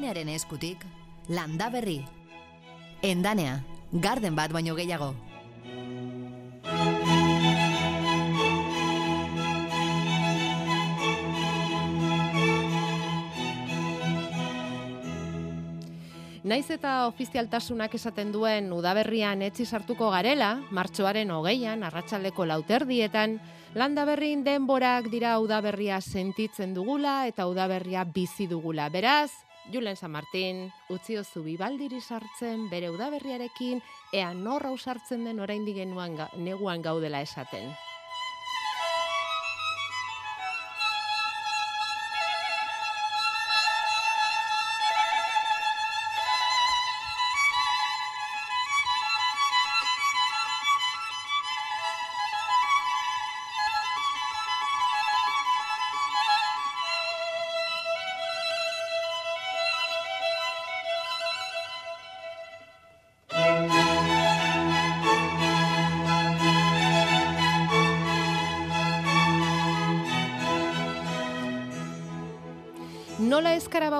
Endanearen eskutik, landa berri. Endanea, garden bat baino gehiago. Naiz eta ofizialtasunak esaten duen udaberrian etzi sartuko garela, martxoaren hogeian, arratsaldeko lauterdietan, landaberrin denborak dira udaberria sentitzen dugula eta udaberria bizi dugula. Beraz, Julen San Martin, utzi ozu bibaldiri sartzen, bere udaberriarekin, ea norra usartzen den orain digenuan neguan gaudela esaten.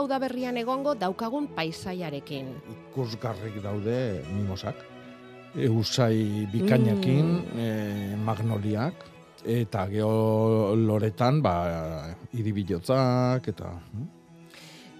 Nola ezkara bauda berrian egongo daukagun paisaiarekin. Ikusgarrik daude mimosak. Eusai bikainakin, Mm. eh, magnoliak, eta geho loretan, ba, iribilotzak, eta... hm?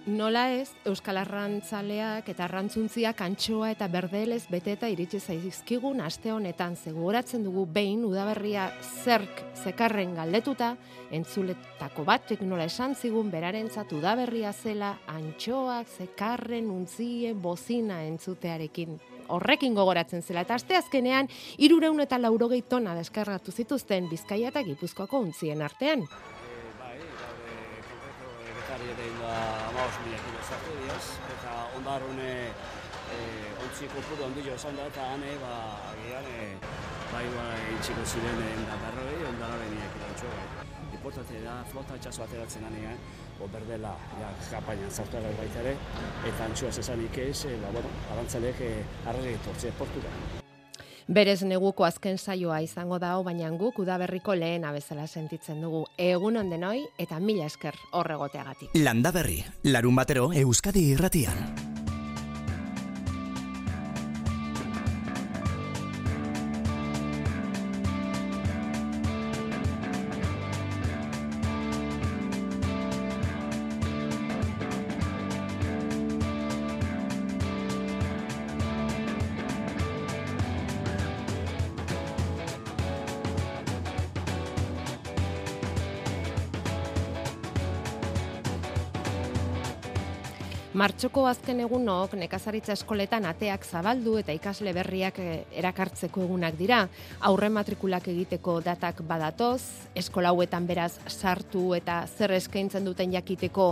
Nola ez, Euskal Arrantzaleak eta Arrantzuntziak antxoa eta berdelez beteta iritsi zaizkigun aste honetan zegoratzen dugu behin udaberria zerk zekarren galdetuta, entzuletako batek nola esan zigun berarentzat udaberria zela antxoak zekarren untzien bozina entzutearekin horrekin gogoratzen zela. Eta aste azkenean, irureun eta laurogei tona deskargatu zituzten Bizkaia eta Gipuzkoako untzien artean. Amaos mila kilo sartu diaz, eta ondarune e, ontzi kopuru ondillo esan da, eta hane, ba, agian, e, bai, bai, itxiko ziren e, da berroi, antxo, bai. Importante da, flota etxaso ateratzen anean, o berdela, ja, kapainan baita ere, eta antxoa zesanik ez, e, ba, bueno, arantzalek e, arrege tortze portura. Berez neguko azken saioa izango da baina guk udaberriko lehena bezala sentitzen dugu. Egun ondenoi eta mila esker horregoteagatik. Landa berri, larun batero Euskadi irratian. Martxoko azken egunok nekazaritza eskoletan ateak zabaldu eta ikasle berriak eh, erakartzeko egunak dira. Aurre matrikulak egiteko datak badatoz, eskola hauetan beraz sartu eta zer eskaintzen duten jakiteko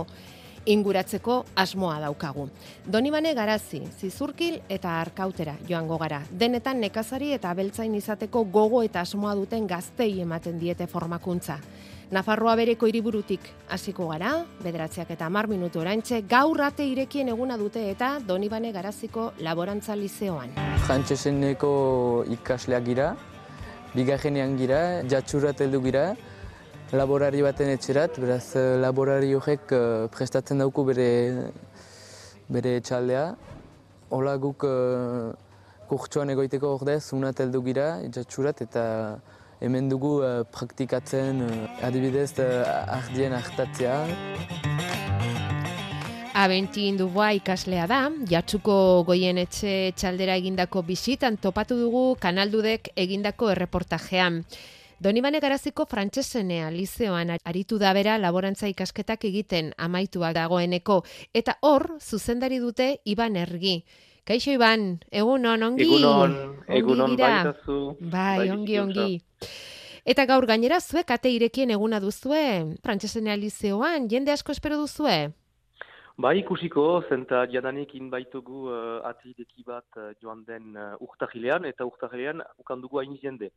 inguratzeko asmoa daukagu. Donibane garazi, zizurkil eta arkautera joango gara. Denetan nekazari eta abeltzain izateko gogo eta asmoa duten gaztei ematen diete formakuntza. Nafarroa bereko hiriburutik hasiko gara, bederatziak eta mar minutu oraintxe, gaur ate irekien eguna dute eta Donibane garaziko laborantza lizeoan. Frantseseneko ikasleak gira, bigarrenean gira, jatsurat heldu gira, laborari baten etxerat, beraz eh, laborari horrek eh, prestatzen dauku bere, bere etxaldea. Hola guk uh, kurtsoan egoiteko ordez, unat heldu gira, jatsurat, eta hemen dugu eh, praktikatzen eh, adibidez uh, ardien hartatzea. Abenti Duboa ikaslea da, jatsuko goien etxe txaldera egindako bisitan topatu dugu kanaldudek egindako erreportajean. Donibane garaziko frantsesenea lizeoan aritu da bera laborantza ikasketak egiten amaitua dagoeneko. Eta hor, zuzendari dute Iban Ergi. Kaixo Iban, egun on, ongi? Egunon, Ongi egunon dira? baitazu. Bai, ongi, bizikuntza. ongi. Eta gaur gainera zuek ate irekien eguna duzue, frantsesenea lizeoan, jende asko espero duzue? Bai, ikusiko, zenta jadanik inbaitugu uh, atideki bat uh, joan den uh, urtahilean, eta urtahilean ukan dugu hain jende.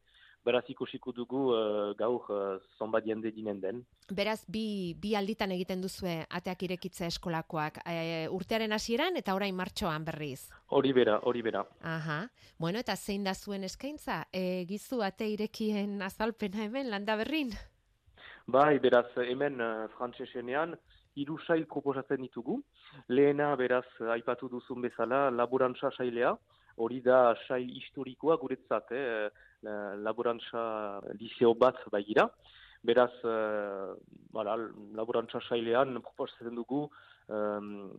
Beraz ikusiko dugu uh, gaur uh, zonbat jende dinen den. Beraz, bi, bi alditan egiten duzue ateak irekitza eskolakoak. E, urtearen hasieran eta orain martxoan berriz. Hori bera, hori bera. Aha. Bueno, eta zein da zuen eskaintza? E, gizu ate irekien azalpena hemen, landa berrin? Bai, beraz, hemen uh, frantsesenean, hiru sail proposatzen ditugu. Lehena, beraz, aipatu duzun bezala, laborantza sailea, hori da sail historikoa guretzat, eh? laborantza liceo bat baigira. Beraz, uh, bala, laborantza sailean proposatzen dugu um,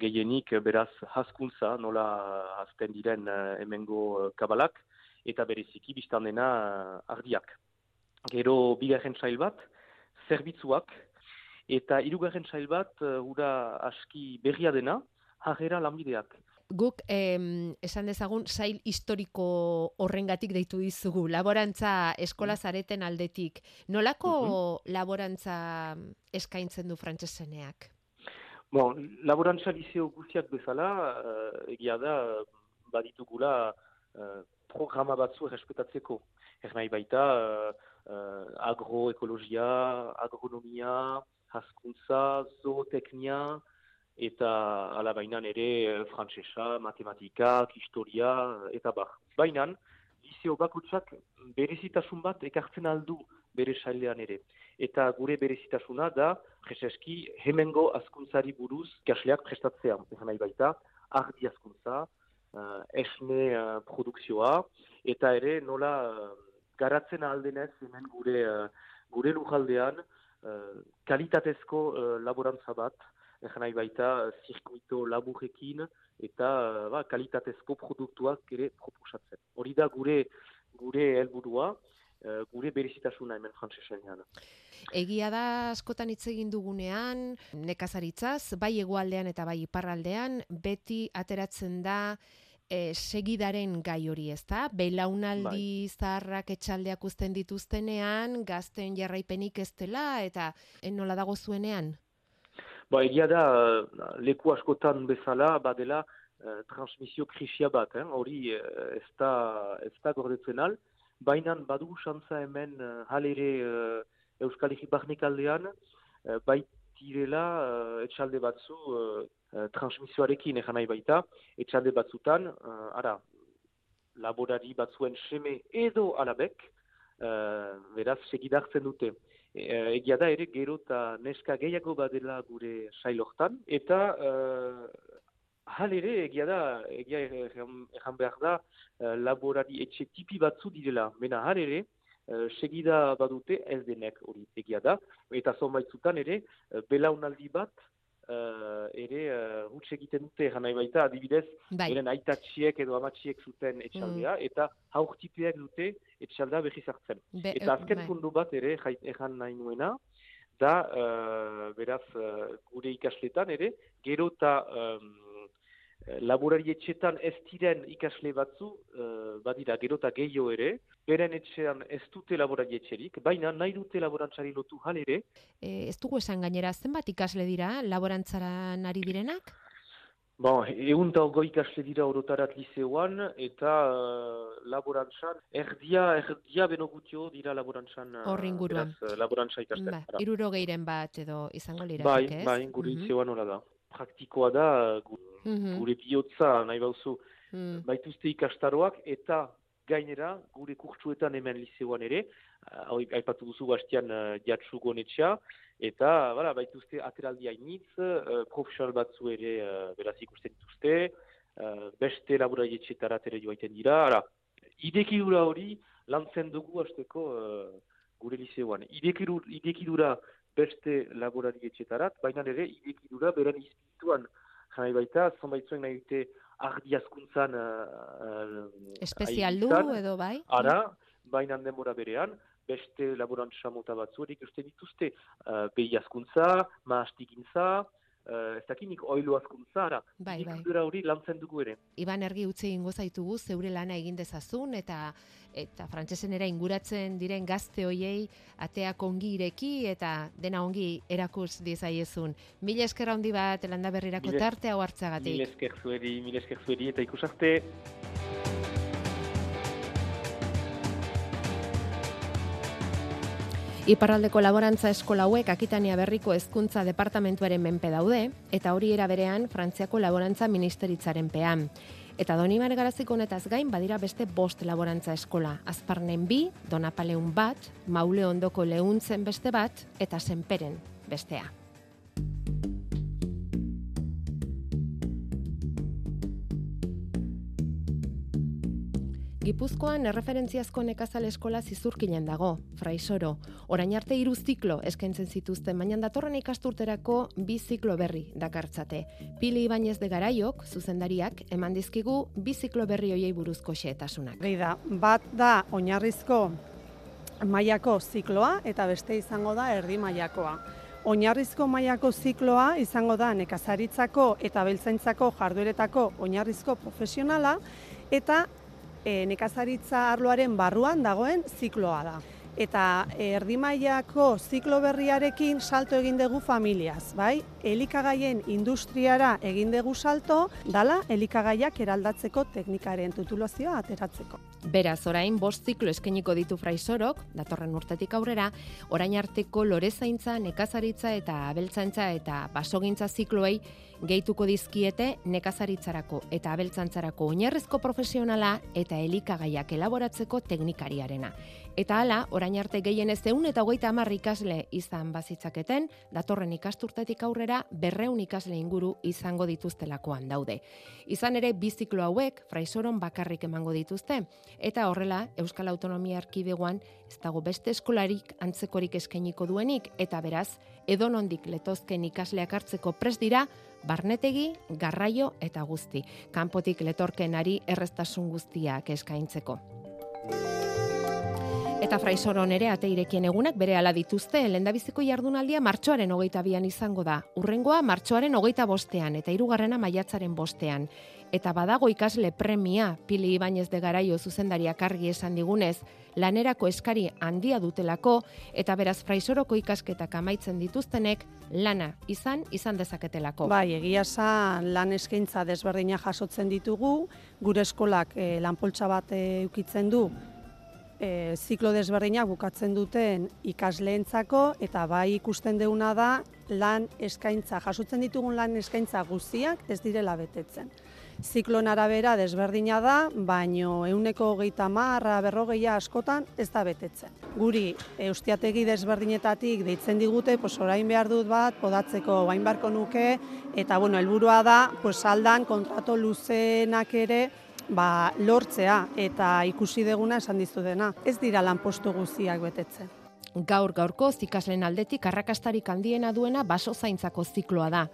gehienik beraz haskuntza, nola hazten diren uh, emengo kabalak, eta bereziki biztan dena ardiak. Gero bigarren sail bat, zerbitzuak, eta hirugarren sail bat, uh, aski berria dena, jarrera lanbideak guk em, esan dezagun sail historiko horrengatik deitu dizugu, laborantza eskola mm. zareten aldetik. Nolako mhm. laborantza eskaintzen du frantseseneak? Bon, laborantza liceo guztiak bezala, uh, egia da, baditugula uh, programa batzu errespetatzeko. Ez nahi baita, uh, agroekologia, agronomia, haskuntza, zooteknia, eta ala bainan ere eh, frantsesa, matematikak, historia eta bar. Bainan, liceo bakutsak berezitasun bat ekartzen aldu bere sailean ere. Eta gure berezitasuna da, preseski, hemengo askuntzari buruz kasleak prestatzea. Egan nahi baita, ardi askuntza, uh, esne uh, produkzioa, eta ere nola uh, garatzen aldenez hemen gure, uh, gure lujaldean uh, kalitatezko uh, laborantza bat, Egan nahi baita, zirkuito laburrekin eta ba, kalitatezko produktuak ere proposatzen. Hori da gure gure helburua, eh, gure berezitasuna hemen frantsesean. Egia da askotan hitz egin dugunean nekazaritzaz, bai hegoaldean eta bai iparraldean beti ateratzen da e, segidaren gai hori, ez da? Belaunaldi bai. zaharrak etxaldeak uzten dituztenean, gazten jarraipenik ez dela, eta nola dago zuenean? Ba, egia da, leku askotan bezala, badela, uh, transmisio krisia bat, eh? hori uh, ez, da, ez da gordetzen al, baina badu xantza hemen halere uh, Euskal Herri Barnek aldean, uh, baitirela uh, etxalde batzu uh, transmisioarekin egan nahi baita, etxalde batzutan, uh, ara, laborari batzuen seme edo alabek, uh, beraz, segidartzen dute. E, egia da ere gero eta neska gehiago badela gure sailortan. Eta uh, hal ere egia da egia erran behar da uh, laborari etxe tipi batzu direla. Mena hal ere uh, segida badute ez denek hori egia da. Eta zonbaitzutan ere belaunaldi bat uh, ere uh, egiten dute janai baita, adibidez, bai. eren aitatxiek edo amatxiek zuten etxaldea, mm. eta haurtipeak dute etxaldea behiz hartzen. eta azken bai. fundu bat ere, ejan nahi nuena, da, uh, beraz, uh, gure ikasletan ere, gero eta um, laborari etxetan ez diren ikasle batzu, uh, badira, gero eta gehiago ere, beren etxean ez dute laborari etxerik, baina nahi dute laborantzari lotu hal ere. E, ez dugu esan gainera, zenbat ikasle dira laborantzara nari direnak? Bon, egun eta ogoi ikasle dira orotarat liceoan, eta uh, laborantzan, erdia, erdia beno gutio dira laborantzan. Horri inguruan. laborantza ikasten. Ba, iruro geiren bat edo izango lira. Bai, ez? bai, gure mm -hmm. da. Praktikoa da, mhm. gure bihotza nahi bauzu, mm. baituzte ikastaroak, eta gainera, gure kurtsuetan hemen liceoan ere, hau aipatu duzu bastian uh, jatsu gonetxea, eta bala, baituzte ateraldi hainitz, uh, profesional batzu ere uh, beraz ikusten dituzte, uh, beste laboraietxetarat ere joaiten dira, ara, idekidura hori lantzen dugu hasteko uh, gure liceoan. Idekidura beste laboraietxetarat, baina ere idekidura beren izpituan, jai baita, zonbaitzuen nahi dute ardi askuntzan uh, espezial du edo bai? Ara baina denbora berean beste laborantza mota batzu erik uste dituzte uh, behi askuntza maastikintza uh, ez dakinik oilo askuntzara. Bai, bai. hori lantzen dugu ere. Iban ergi utzi ingo zaitugu, zeure lana egin dezazun, eta eta frantsesen era inguratzen diren gazte hoiei ateak ongi ireki eta dena ongi erakus diezaiezun. Mila esker handi bat landa berrirako tarte hau hartzagatik. Mila esker zueri, mila esker zueri eta ikusarte. Iparraldeko laborantza eskola hauek Akitania Berriko Hezkuntza Departamentuaren menpe daude eta hori era berean Frantziako Laborantza Ministeritzaren pean. Eta doni garaziko honetaz gain badira beste bost laborantza eskola. Azparnen bi, Donapaleun bat, Maule ondoko lehuntzen beste bat, eta Senperen bestea. Gipuzkoan erreferentziazko nekazal eskola zizurkilen dago, fraisoro. Orain arte hiru ziklo eskaintzen zituzten, baina datorren ikasturterako bi ziklo berri dakartzate. Pili Ibañez de Garaiok, zuzendariak, eman dizkigu bi ziklo berri hoiei buruzko xehetasunak. Hori da, bat da oinarrizko mailako zikloa eta beste izango da erdi mailakoa. Oinarrizko mailako zikloa izango da nekazaritzako eta beltzaintzako jardueretako oinarrizko profesionala eta e, nekazaritza arloaren barruan dagoen zikloa da. Eta e, erdi mailako ziklo berriarekin salto egin dugu familiaz, bai? Elikagaien industriara egin dugu salto, dala elikagaiak eraldatzeko teknikaren tutulazioa ateratzeko. Beraz, orain bost ziklo eskeniko ditu fraisorok, datorren urtetik aurrera, orain arteko lorezaintza, nekazaritza eta abeltzaintza eta basogintza zikloei gehituko dizkiete nekazaritzarako eta abeltzantzarako oinarrizko profesionala eta elikagaiak elaboratzeko teknikariarena. Eta hala, orain arte gehienez eun eta hogeita hamar ikasle izan bazitzaketen, datorren ikasturtetik aurrera berreun ikasle inguru izango dituztelakoan daude. Izan ere, biziklo hauek fraisoron bakarrik emango dituzte, eta horrela, Euskal Autonomia Arkidegoan ez dago beste eskolarik antzekorik eskainiko duenik, eta beraz, edonondik letozken ikasleak hartzeko pres dira, barnetegi, garraio eta guzti. Kanpotik letorkenari erreztasun guztiak eskaintzeko. Eta fraisoron ere ate irekien egunak bere ala dituzte, lendabiziko jardunaldia martxoaren hogeita bian izango da. Urrengoa martxoaren hogeita bostean eta hirugarrena maiatzaren bostean. Eta badago ikasle premia, Pili Ibañez de Garaio zuzendariak argi esan digunez, lanerako eskari handia dutelako, eta beraz fraisoroko ikasketak amaitzen dituztenek, lana izan, izan dezaketelako. Bai, egia esan lan eskaintza desberdina jasotzen ditugu, gure eskolak e, lanpoltsa bat e, ukitzen du, e, ziklo desberdinak bukatzen duten ikasleentzako eta bai ikusten deuna da lan eskaintza, jasotzen ditugun lan eskaintza guztiak ez direla betetzen ziklon arabera desberdina da, baino euneko hogeita marra berrogeia askotan ez da betetzen. Guri eustiategi desberdinetatik deitzen digute, pues orain behar dut bat, podatzeko bain barko nuke, eta bueno, helburua da, pues aldan kontrato luzenak ere, ba, lortzea eta ikusi deguna esan dizu dena. Ez dira lanpostu guztiak betetzen. Gaur gaurko zikaslen aldetik arrakastarik handiena duena baso zaintzako zikloa da.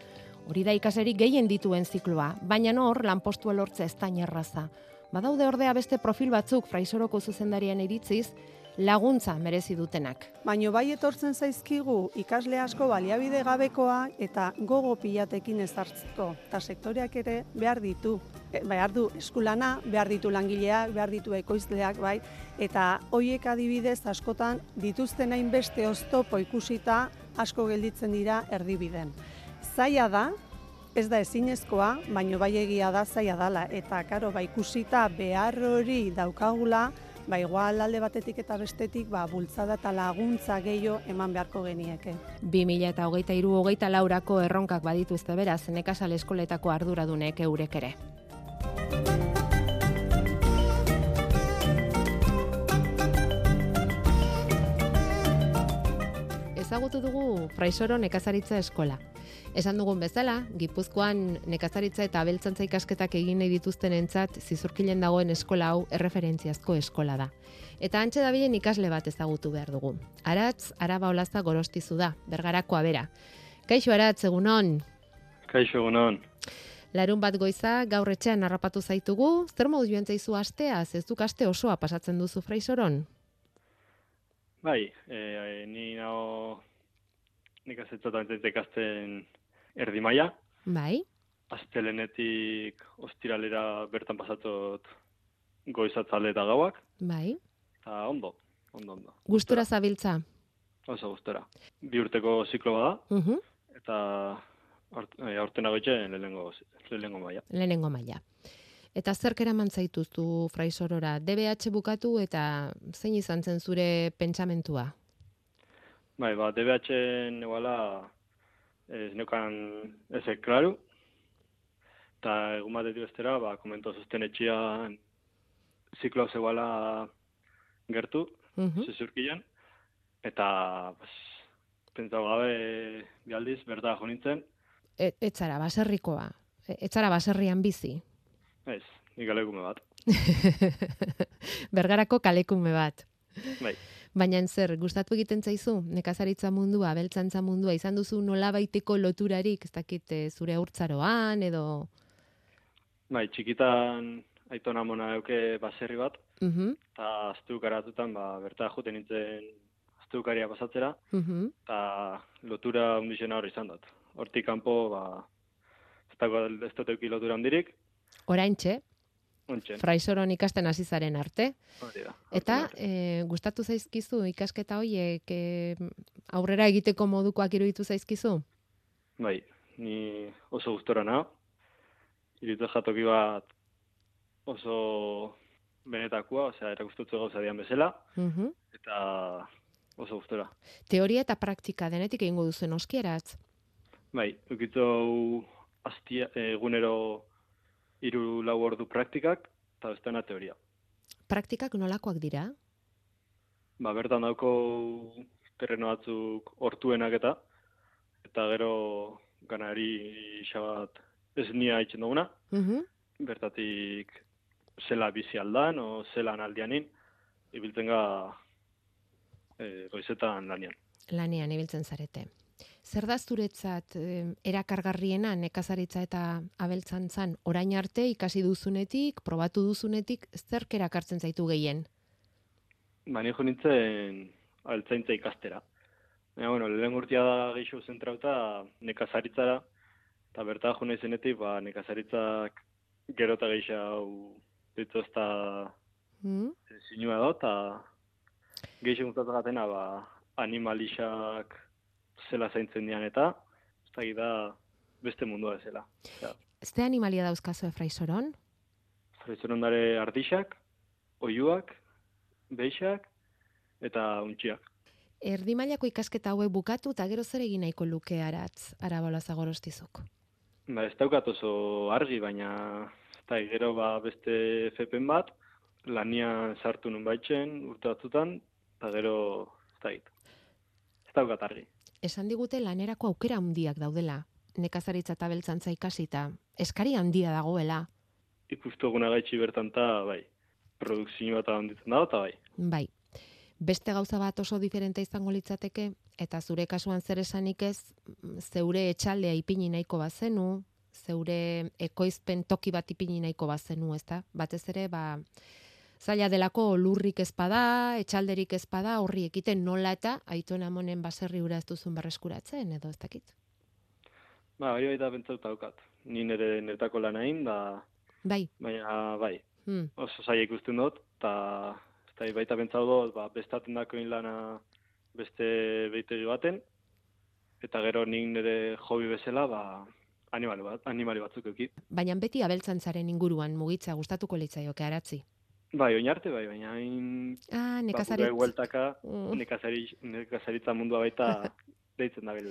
Hori da ikaseri gehien dituen zikloa, baina hor lanpostua lortza ez da. Badaude ordea beste profil batzuk fraisoroko zuzendarian iritziz, laguntza merezi dutenak. Baino bai etortzen zaizkigu ikasle asko baliabide gabekoa eta gogo pilatekin ezartzeko. Ta sektoreak ere behar ditu, e, behar du eskulana, behar ditu langileak, behar ditu ekoizleak, bai, eta hoiek adibidez askotan dituzten hainbeste oztopo ikusita asko gelditzen dira erdibiden zaila da, ez da ezinezkoa, baino bai egia da zaila dala. Eta, karo, ba, ikusita behar hori daukagula, ba, igual alde batetik eta bestetik, ba, bultzada eta laguntza gehiago eman beharko genieke. 2000 eta hogeita iru hogeita laurako erronkak badituzte beraz, nekazal eskoletako arduradunek eurek ere. Ezagutu dugu Fraisoro nekazaritza eskola. Esan dugun bezala, Gipuzkoan nekazaritza eta abeltzantza ikasketak egin nahi dituzten entzat, zizurkilen dagoen eskola hau erreferentziazko eskola da. Eta antxe da bilen ikasle bat ezagutu behar dugu. Aratz, araba olazta gorostizu da, bergarakoa bera. Kaixo Aratz, egunon? Kaixo, egunon. Larun bat goiza, gaur etxean harrapatu zaitugu, zer modu joan zaizu astea, ez duk aste osoa pasatzen duzu fraisoron? Bai, e, ni nago nik azetzatan ikasten erdi maia. Bai. Aztelenetik ostiralera bertan pasatot goizatzale eta gauak. Bai. Eta ondo, ondo, ondo. Gustura zabiltza? Oso, gustura. Bi urteko ziklo bada. Uh -huh. Eta aurten agoitzen lehenengo, lehenengo maia. Lehenengo maia. Eta zerk eraman zaituztu fraisorora? DBH bukatu eta zein izan zen zure pentsamentua? Bai, ba, DBH neguala ez neukan ezek klaru. Eta egun bat bestera, ba, komento zuzten etxian ziklo zegoala gertu, uh -huh. Eta, pues, pentsau gabe bialdiz, berda jo nintzen. E, etzara, baserrikoa. E, etzara baserrian bizi. Ez, nik alegume bat. Bergarako kalekume bat. Bai. Baina zer, gustatu egiten zaizu, nekazaritza mundua, abeltzantza mundua, izan duzu nola baiteko loturarik, ez dakit eh, zure aurtzaroan, edo... Bai, txikitan aitona mona euke baserri bat, Uh -huh. eta aztu garatutan, ba, berta juten nintzen aztukaria pasatzera, Uh -huh. eta lotura hundizena hori izan dut. Hortik kanpo, ba, ez dago ez dut euki lotura handirik, Oraintxe, fraisoron ikasten hasi zaren arte. Hori da. Eta e, gustatu zaizkizu ikasketa hoiek e, aurrera egiteko modukoak iruditu zaizkizu? Bai, ni oso gustora nago. Iruditzen jatoki bat oso benetakoa, osea, erakustutzu gauza dian bezala, Mhm. eta oso gustora. Teoria eta praktika denetik egingo duzen oskieratz. Bai, ukitzu astia, egunero hiru lau ordu praktikak, eta bestena teoria. Praktikak nolakoak dira? Ba, bertan dauko terreno batzuk hortuenak eta, eta gero ganari xabat ez nia itxen duguna, Mhm. bertatik zela bizi aldan, o zelan aldianin, ibiltzen ga e, goizetan lanian. Lanean ibiltzen zarete. Zer da zuretzat erakargarriena nekazaritza eta abeltzantzan orain arte ikasi duzunetik, probatu duzunetik, zerk erakartzen zaitu gehien? Ba, ni jo nintzen altzaintza ikastera. Baina, bueno, lehen urtia da gehiago zentrauta nekazaritzara, eta berta jo nahi zenetik, ba, nekazaritzak gero eta gehiago dituzta Mm? zinua da, eta gehiago gustatzen gatena, ba, animalixak zela zaintzen dian eta, ez da beste mundua bezala. Osea, Ze animalia dauzkazu efraisoron? Freizon ondare ardixak, oiuak, beixak eta untxiak. Erdi mailako ikasketa hauek bukatu eta gero zer egin nahiko luke aratz, arabola zagorostizuk. Ba, ez daukat oso argi, baina ez da, gero ba beste FPen bat, lanian sartu nun baitzen urte batzutan, eta gero ez da Ez daukat argi. Esan digute lanerako aukera handiak daudela, nekazaritza eta beltzantza ikasita, eskari handia dagoela, Ikustu eguna gaitxi bertan ta, bai, produkzio bat handitzen dago, eta bai. bai. Beste gauza bat oso diferente izango litzateke, eta zure kasuan zer esanik ez, zeure etxaldea ipini nahiko bazenu, zeure ekoizpen toki bat ipini nahiko bazenu, ezta? Batez ere, ba, zaila delako lurrik ezpada, etxalderik ezpada, horri ekiten nola eta aituen amonen baserri ura ez duzun berreskuratzen, edo ez dakit. Ba, hori baita pentsauta daukat. Ni nire netako lan egin, da, Bai, baina bai, hmm. oso zaila ikusten dut, eta ez da, baita pentsau dut, ba, bestaten dakoin lana beste beitegi baten, eta gero nik nire hobi bezala, ba, animali, bat, animali batzuk euki. baina beti abeltzantzaren inguruan mugitza gustatuko litzaioke aratzi. Bai, oinarte bai, baina hain Ah, ba, nekazaritz. gure hueltaka Mm. nekazari, nekazaritza mundua baita deitzen da bil.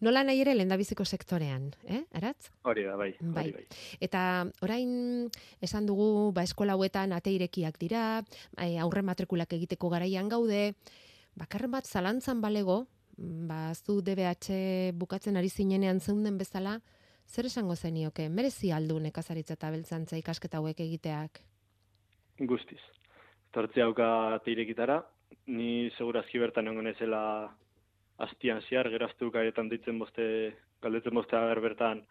Nola nahi ere lendabiziko sektorean, eh, aratz? Hori da, bai, Bai. hori bai. Eta orain esan dugu, ba, eskola hauetan ate irekiak dira, eh, aurre matrikulak egiteko garaian gaude, bakarren bat zalantzan balego, ba, zu DBH bukatzen ari zinenean zeunden bezala, zer esango zenioke, merezi aldu nekazaritza eta beltzantza ikasketa hauek egiteak? Guztiz. Tortzi hauka irekitara, ni segurazki bertan egon ezela astian ziar, geraztu gaietan ditzen boste, galdetzen boste ager bertan,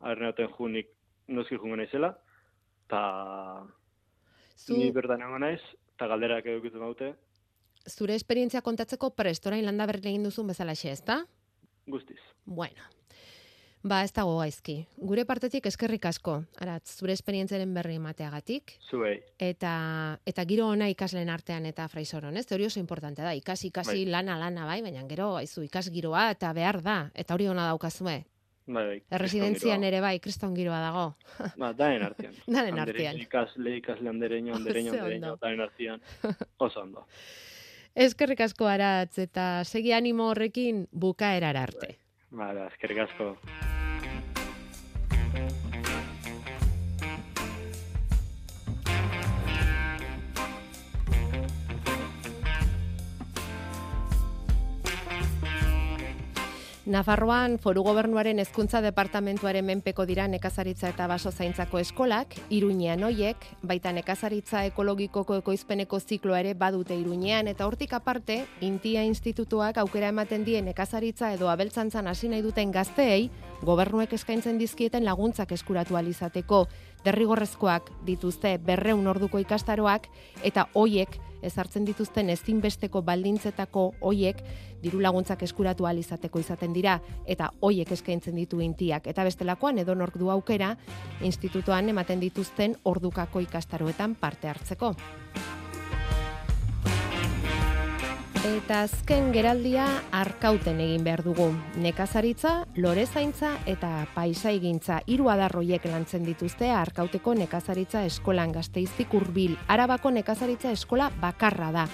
agerneaten junik noski jungo naizela, eta Zu, ni bertan egon naiz, eta galderak edukitzen daute, zure esperientzia kontatzeko prest, orain landa berri egin duzun bezala xe, ezta? guztiz. Bueno, ba ez dago gaizki. Gure partetik eskerrik asko, aratz, zure esperientziaren berri emateagatik, Zuei, eta eta giro ona ikasleen artean eta fraisoron, ez? Hori oso importante da, ikasi, ikasi, Bai. lana, lana, bai, baina gero, aizu, ikas giroa eta behar da, eta hori ona daukazue. bai, bai. Erresidentzian ere bai, kriston giroa dago. Ba, daen artean. Daren artean. Ikasle, ikasle andereño, andereño, andereño, daen artean. Oso ondo. Eskerrik asko aratz, eta segi animo horrekin bukaerara arte. Ba, da, eskerrik asko. Nafarroan foru gobernuaren hezkuntza departamentuaren menpeko dira nekazaritza eta baso zaintzako eskolak, Iruñean hoiek, baita nekazaritza ekologikoko ekoizpeneko zikloa ere badute Iruñean. Eta hortik aparte, Intia Institutuak aukera ematen die nekazaritza edo abeltzantzan hasi nahi duten gazteei, gobernuek eskaintzen dizkieten laguntzak eskuratu alizateko, derrigorrezkoak dituzte berreun orduko ikastaroak eta hoiek ezartzen dituzten ezinbesteko baldintzetako hoiek diru laguntzak eskuratu ahal izateko izaten dira eta hoiek eskaintzen ditu intiak eta bestelakoan edonork du aukera institutoan ematen dituzten ordukako ikastaroetan parte hartzeko. Eta azken geraldia arkauten egin behar dugu. Nekazaritza, lorezaintza eta paisaigintza hiru adarroiek lantzen dituzte arkauteko nekazaritza eskolan gazteiztik hurbil. Arabako nekazaritza eskola bakarra da.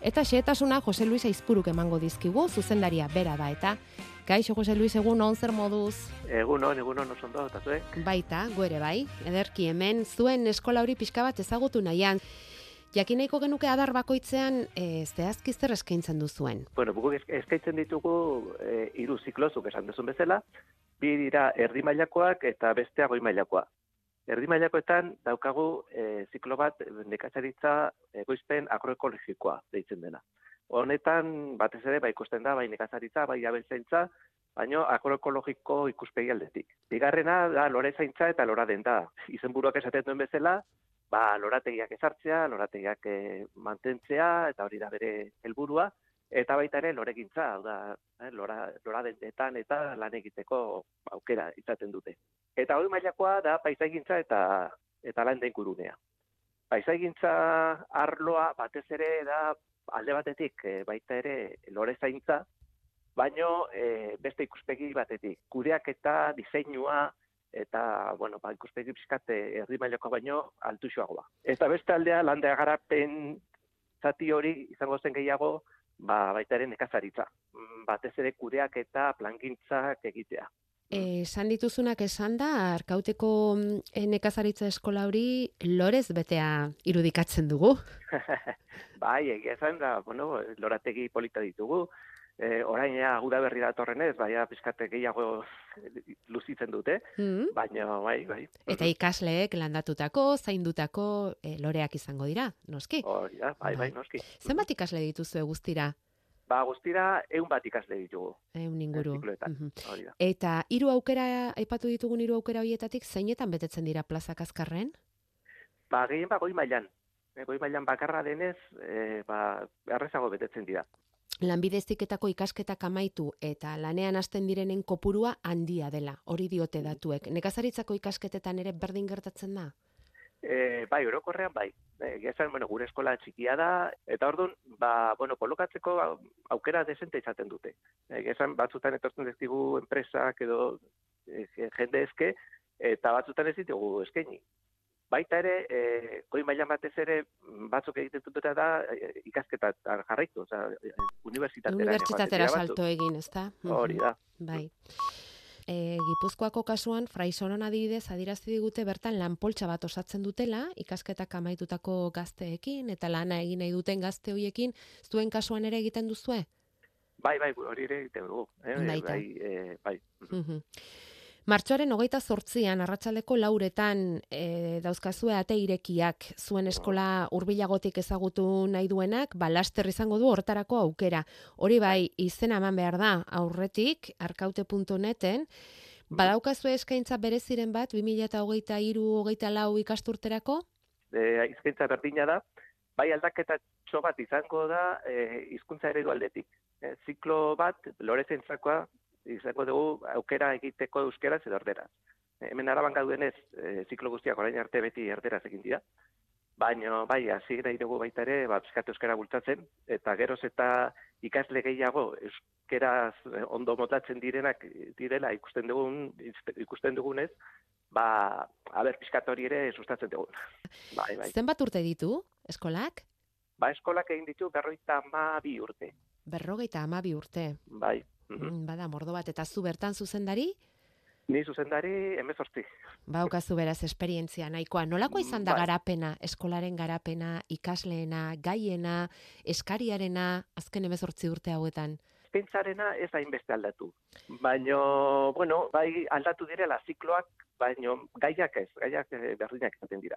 Eta xeetasuna Jose Luis Aizpuruk emango dizkigu, zuzendaria bera da, eta Kaixo, Jose Luis, egun on zer moduz? Egun on, egun on, oso eta zuek? Baita, goere bai, ederki hemen, zuen eskola hori pixka bat ezagutu nahian. Jakineiko genuke adar bakoitzean e, zehazki zer eskaintzen duzuen? Bueno, buku eskaintzen ditugu e, iru ziklozuk esan duzun bezala, bi dira erdi mailakoak eta bestea goi mailakoa. Erdi mailakoetan daukagu e, ziklo bat nekatzaritza egoizpen agroekologikoa deitzen dena. Honetan, batez ere, bai ikusten da, bai nekazaritza, bai abeltzaintza, baino agroekologiko ikuspegi aldetik. Bigarrena da lore zaintza eta lora den da. Izenburuak esaten duen bezala, ba, lorategiak ezartzea, lorategiak e, mantentzea, eta hori da bere helburua, eta baita ere loregintza, da, eh, lora, lora eta lan egiteko aukera izaten dute. Eta hori mailakoa da paisaigintza eta eta lan den gurunea. Paisaigintza arloa batez ere da alde batetik e, baita ere lore zaintza, baino e, beste ikuspegi batetik. Kudeak eta diseinua, eta, bueno, ba, ikuspegi pixkat erdi mailako baino altuxoagoa. Eta beste aldea, landea garapen zati hori izango zen gehiago, ba, baita ere nekazaritza. Mm, batez ere kudeak eta plangintzak egitea. Esan dituzunak esan da, arkauteko mm, nekazaritza eskola hori lorez betea irudikatzen dugu? bai, egia esan da, bueno, lorategi polita ditugu, e, orain ja datorren ez, baina pizkate gehiago luzitzen dute, mm baina bai, bai. Eta ikasleek landatutako, zaindutako e, loreak izango dira, noski? Hori da, bai, bai, bai noski. Zenbat ikasle dituzu guztira? Ba, guztira eun bat ikasle ditugu. Eun inguru. Eta hiru aukera, aipatu ditugun hiru aukera horietatik, zeinetan betetzen dira plazak azkarren? Ba, gehien ba, goi mailan. Goi mailan bakarra denez, e, ba, errezago betetzen dira lanbide ikasketak amaitu eta lanean hasten direnen kopurua handia dela, hori diote datuek. Nekazaritzako ikasketetan ere berdin gertatzen da? E, bai, orokorrean bai. E, Gezan, bueno, gure eskola txikia da, eta orduan, ba, bueno, kolokatzeko aukera desente izaten dute. E, Gezan, batzutan etortzen dezkigu enpresak edo e, jende eske, eta batzutan ez ditugu eskaini baita ere, e, goi mailan batez ere, batzuk egiten duteta da, e, ikasketa jarraitu, oza, e, universitatera. Universitatera salto egin, ez da? Hori da. Bai. E, Gipuzkoako kasuan, fraizoron adibidez, adirazi digute bertan lanpoltsa bat osatzen dutela, ikasketak amaitutako gazteekin, eta lana egin nahi duten gazte hoiekin, zuen kasuan ere egiten duzue? Bai, bai, hori ere egiten dugu. Eh? Bai, e, bai. Martxoaren hogeita zortzian, arratsaleko lauretan e, dauzkazue ate irekiak zuen eskola hurbilagotik ezagutu nahi duenak, balaster izango du hortarako aukera. Hori bai, izena eman behar da, aurretik, arkaute.neten, badaukazue eskaintza bereziren bat, 2008 iru hogeita lau ikasturterako? E, eskaintza berdina da, bai aldaketa bat izango da e, izkuntza eredu aldetik. E, ziklo bat, lorezentzakoa, izango dugu aukera egiteko euskera edo erderaz. Hemen araban gaudenez, e, ziklo guztiak orain arte beti erderaz egin dira. Baina, bai, hasi nahi dugu baita ere, ba, euskara bultatzen, eta geroz eta ikasle gehiago euskeraz eh, ondo motatzen direnak direla ikusten dugun, ikusten dugunez, ba, aber, piskat hori ere sustatzen dugu. Bai, bai. Zenbat urte ditu, eskolak? Ba, eskolak egin ditu berroita ama bi urte. Berrogeita ama bi urte. Bai, Mm, bada, mordo bat, eta zu bertan zuzendari? Ni zuzendari emezortzi. Baukazu beraz esperientzia nahikoa. Nolako mm, izan da bai. garapena, eskolaren garapena, ikasleena, gaiena, eskariarena, azken emezortzi urte hauetan? eskaintzarena ez hainbeste aldatu. Baino, bueno, bai aldatu direla zikloak, baino gaiak ez, gaiak eh, berdinak izaten dira.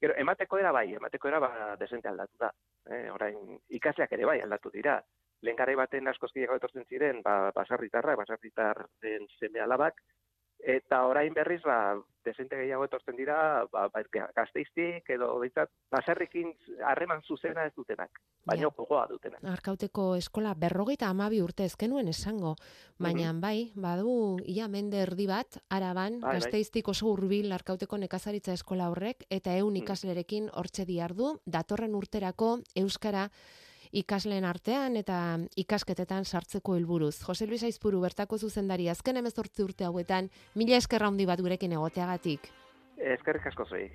Gero, emateko era bai, emateko era ba, desente aldatu da. Eh, orain, ikasleak ere bai aldatu dira. Lehen garai baten askoz gehiago etortzen ziren, ba, basarritarra, basarritarren seme alabak, eta orain berriz, ba, desente gehiago etortzen dira, ba, ba, gazteiztik edo behintzat, baserrikin harreman zuzena ez dutenak, baino Ja. gogoa dutenak. Arkauteko eskola berrogeita amabi urte ezkenuen esango, baina bai, badu ia mende erdi bat, araban, Bai, bai. gazteiztik oso hurbil arkauteko nekazaritza eskola horrek, eta eun ikaslerekin hortxe diardu, datorren urterako Euskara ikasleen artean eta ikasketetan sartzeko helburuz. Jose Luis Aizpuru bertako zuzendari azken emezortzi urte hauetan, mila eskerra handi bat gurekin egoteagatik. Eskerrik asko zuei.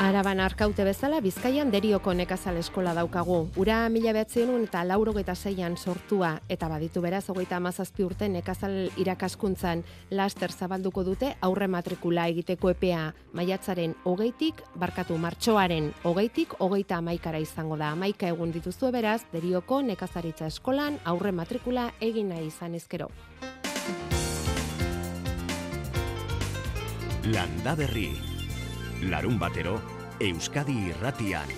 Araban arkaute bezala, Bizkaian derioko nekazal eskola daukagu. Ura mila behatzenun eta laurogeta zeian sortua, eta baditu beraz, hogeita amazazpi urte nekazal irakaskuntzan laster zabalduko dute aurre matrikula egiteko epea maiatzaren hogeitik, barkatu martxoaren hogeitik, hogeita amaikara izango da. Amaika egun dituzue beraz, derioko nekazaritza eskolan aurre matrikula egin nahi izan ezkero. Landa Berri. Larun batero, Euskadi irratian.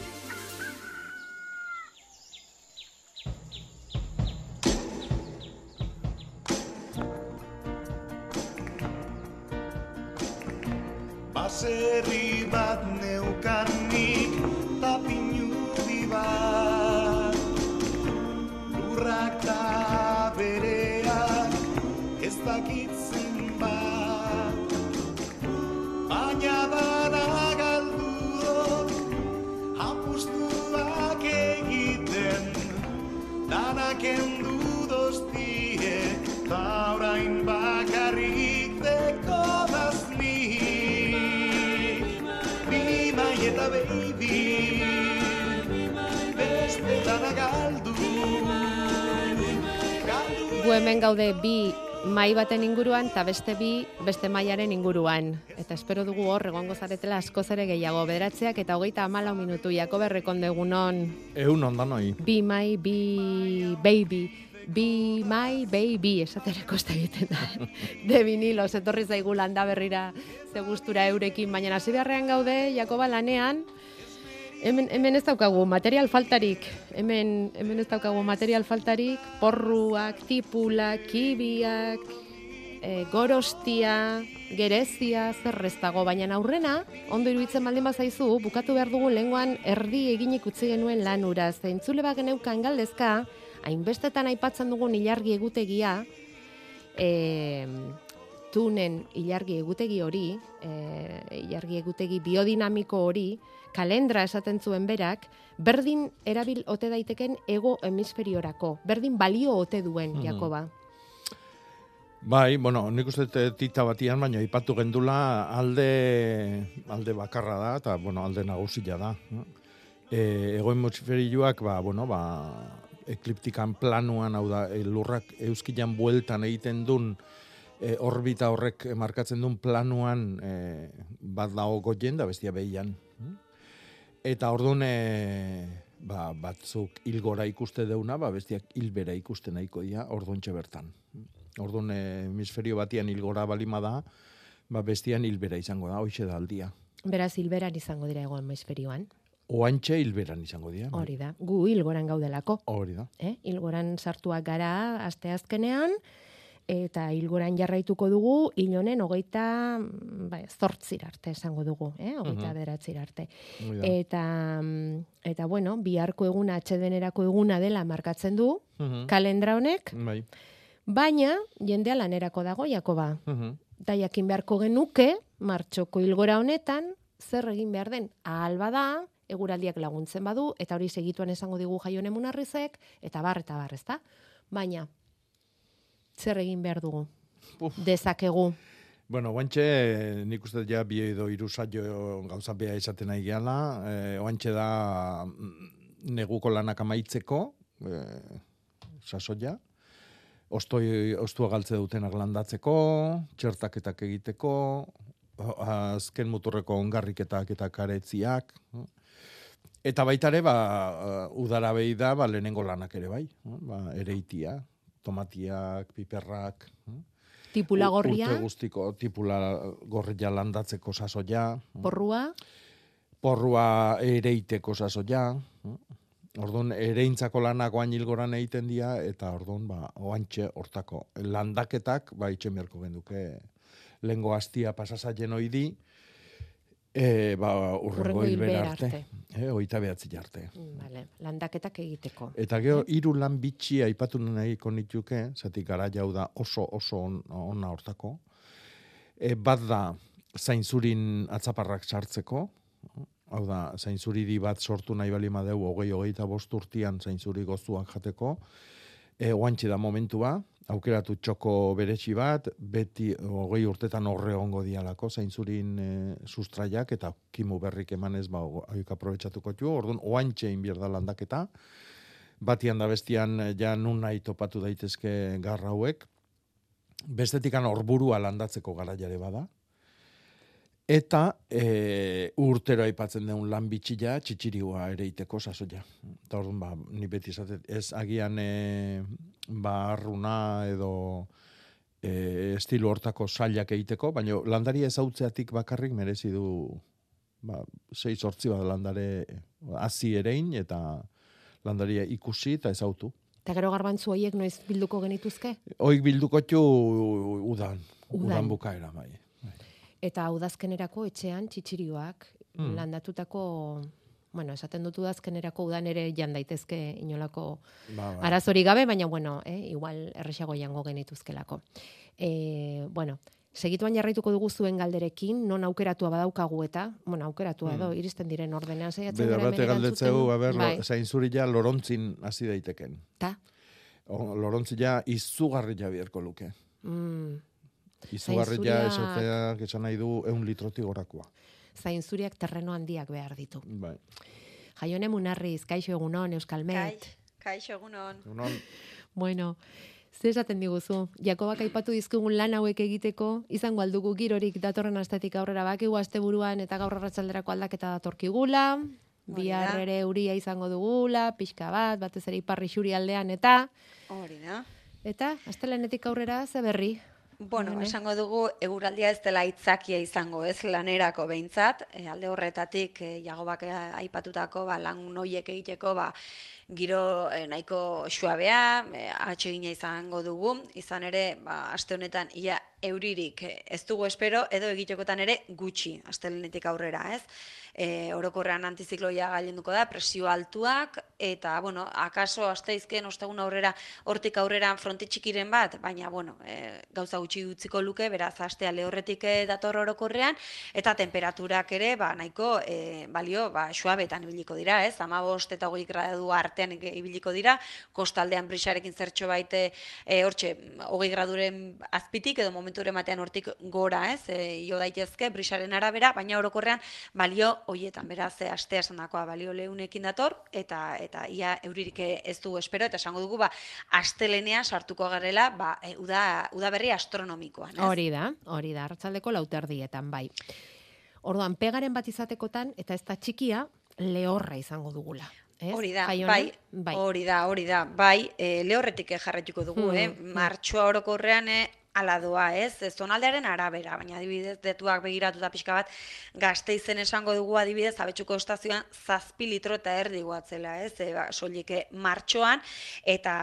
Baserri bat neukanik tapinudi bat Lurrak da bereak ez dakitzen bat Baina bada Danak endu doztie ta orain bakarrik deko dazni Bimai eta baby Beste dana galdu Gu hemen gaude bi mai baten inguruan eta beste bi beste maiaren inguruan. Eta espero dugu hor egongo zaretela askoz ere gehiago. Bederatzeak eta hogeita amalau minutu jako berrekon degunon Egun ondan hoi. bi mai, bi baby, bi mai, baby, esatere kosta egiten da. De vinilo, etorri zaigu landa berrira ze gustura eurekin, baina hasi beharrean gaude, Jakoba lanean, Hemen, hemen ez daukagu material faltarik, hemen, hemen ez daukagu material faltarik, porruak, tipulak, kibiak, e, gorostia, gerezia, zer ez dago, baina aurrena, ondo iruditzen baldin bazaizu, bukatu behar dugu lenguan erdi eginik utzi genuen lanura, zeintzule bat geneukan galdezka, hainbestetan aipatzen dugun ilargi egutegia, e, tunen ilargi egutegi hori, e, ilargi egutegi biodinamiko hori, kalendra esaten zuen berak, berdin erabil ote daiteken ego hemisferiorako, berdin balio ote duen, Mhm. Jakoba. Bai, bueno, nik uste dut tita batian, baina ipatu gendula alde, alde bakarra da, eta, bueno, alde nagusia da. E, ego hemisferioak, ba, bueno, ba, ekliptikan planuan, hau da, e, lurrak euskilan bueltan egiten duen, e, orbita horrek markatzen duen planuan e, bat dago goien da bestia behian. Eta orduan, e, ba, batzuk hilgora ikuste deuna, ba, bestiak hilbera ikusten nahiko dira, orduan bertan. Orduan, e, hemisferio batian hilgora balima da, ba, bestian hilbera izango da, hoxe da aldia. Beraz, hilberan izango dira ego hemisferioan. Oantxe hilberan izango dira. bai. Hori da, gu hilgoran gaudelako. Hori da. Eh? Hilgoran sartuak gara asteazkenean, eta hilgoran jarraituko dugu, hilonen hogeita bai, zortzir arte esango dugu, eh? hogeita Mhm. bederatzir arte. Hori da. Eta, eta bueno, biharko eguna, atxedenerako eguna dela markatzen du, Mhm. kalendra honek, Bai. Baina jendea lanerako dago, Jakoba. Mhm. Da jakin beharko genuke, martxoko hilgora honetan, zer egin behar den. Ahal bada, eguraldiak laguntzen badu, eta hori segituan esango digu jaion emunarrizek, eta bar, eta bar, ezta? Baina, zer egin behar dugu? Dezakegu. Bueno, oantxe, nik uste ja bi edo hiru saio gauza bea esaten nahi gehala. E, oantxe da mm, neguko lanak amaitzeko, e, sasoia. Ostoi, ostua galtze dutenak landatzeko, txertaketak egiteko, azken muturreko ongarriketak eta karetziak. Eta baita ere, ba, udara behi da, ba, lehenengo lanak ere bai. Ba, ereitia, tomatiak, piperrak. Tipula gorria. Urte guztiko tipula gorria landatzeko sasoia. Porrua. Porrua ereiteko sasoia. Orduan, ereintzako lanak oain hilgoran egiten dira, eta orduan, ba, oantxe hortako. Landaketak, ba, itxe merko genduke, lengo hastia pasasaien oidi, E, ba, urrengo hilbera arte. arte. E, oita behatzi arte. Mm, vale. Landaketak egiteko. Eta gero, hiru lan bitxi aipatu nahi konituke, zati gara jau da oso oso ona hortako. E, bat da, zainzurin atzaparrak sartzeko, hau da, zainzuri di bat sortu nahi bali madeu, hogei hogei eta bosturtian zainzuri gozuak jateko, e, oantxe da momentua, aukeratu txoko beretsi bat, beti hogei urtetan horre ongo dialako, zaintzurin e, sustraiak, eta kimu berrik emanez, ba, hauik aprobetsatuko txu, orduan, oantxe inbierda landaketa, batian da bestian, e, ja nun nahi topatu daitezke garra hauek, bestetikan orburua landatzeko garaiare bada, Eta e, urtero aipatzen den lan bitxila, txitsiriua ere iteko sasoia. Eta orduan, ba, ni beti izatet, ez agian e, ba, arruna edo e, estilo hortako sailak egiteko, baina landari ezautzeatik bakarrik merezi du ba, sei sortzi bat landare hazi erein eta landaria ikusi eta ezautu. Eta gero garbantzu horiek noiz bilduko genituzke? Hoik bilduko txu udan, udan, udan bukaera bai eta udazkenerako etxean txitsirioak mm. landatutako bueno, esaten dut udazkenerako udan ere jan daitezke inolako ba, ba. arazori gabe, baina bueno, eh, igual erresago jango genituzkelako. E, bueno, segituan jarraituko dugu zuen galderekin, non aukeratua badaukagu eta, bueno, aukeratua edo, mm. iristen diren ordenean, zeiatzen gara hemen galdetzeu, a ber, bai. zain ja lorontzin hasi daiteken. Ta? Lorontzia izugarri jabierko luke. Mm. Izugarria esateak esan nahi du eun litroti gorakoa. Zainzuriak terreno handiak behar ditu. Bai. Jaione Munarriz, kaixo egunon, Euskalmet. kaixo egunon. Egunon. bueno, ze esaten diguzu, Jakobak aipatu dizkugun lan hauek egiteko, izango aldugu girorik datorren astetik aurrera bakigu buruan eta gaur arratsalderako aldaketa datorkigula, bihar ere euria izango dugula, pixka bat, batez ere iparri xuri aldean, eta... Hori da. Eta, astelenetik aurrera, ze berri? Bueno, esango dugu eguraldia ez dela itzakia izango, ez lanerako behintzat, e, alde horretatik e, jagobak aipatutako ba, lan noiek egiteko ba, giro e, nahiko suabea, e, atxegina izango dugu, izan ere, ba, aste honetan, ia euririk ez dugu espero, edo egitekotan ere gutxi, astelenetik aurrera, ez? E, orokorrean antizikloia gailenduko da, presio altuak, eta, bueno, akaso asteizken ostegun aurrera, hortik aurrera fronti txikiren bat, baina, bueno, e, gauza gutxi utziko luke, beraz, astea lehorretik e, dator orokorrean, eta temperaturak ere, ba, nahiko, e, balio, ba, suabetan ibiliko dira, ez? Ama bost eta hogei gradu artean ibiliko dira, kostaldean brisarekin zertxo baite, e, hortxe, hogei graduren azpitik, edo momenturen batean hortik gora, ez? E, jo daitezke, brisaren arabera, baina orokorrean, balio hoietan beraz astea esandakoa balio leunekin dator eta eta ia euririk ez du espero eta esango dugu ba astelenea sartuko garela ba e, uda udaberri astronomikoan, ez? Hori da, hori da, hartzaldeko lauterdietan bai. Orduan pegaren bat izatekotan eta ez da txikia lehorra izango dugula. Ez? Hori da, bai, bai, hori da, hori da, bai, e, lehorretik jarretuko dugu, eh? hmm. eh? Martxoa orokorrean, eh, ala doa, ez? Zonaldearen arabera, baina adibidez, detuak begiratu da pixka bat, gazte izen esango dugu adibidez, abetsuko estazioan zazpi litro eta erdi guatzela, ez? E, ba, solike martxoan, eta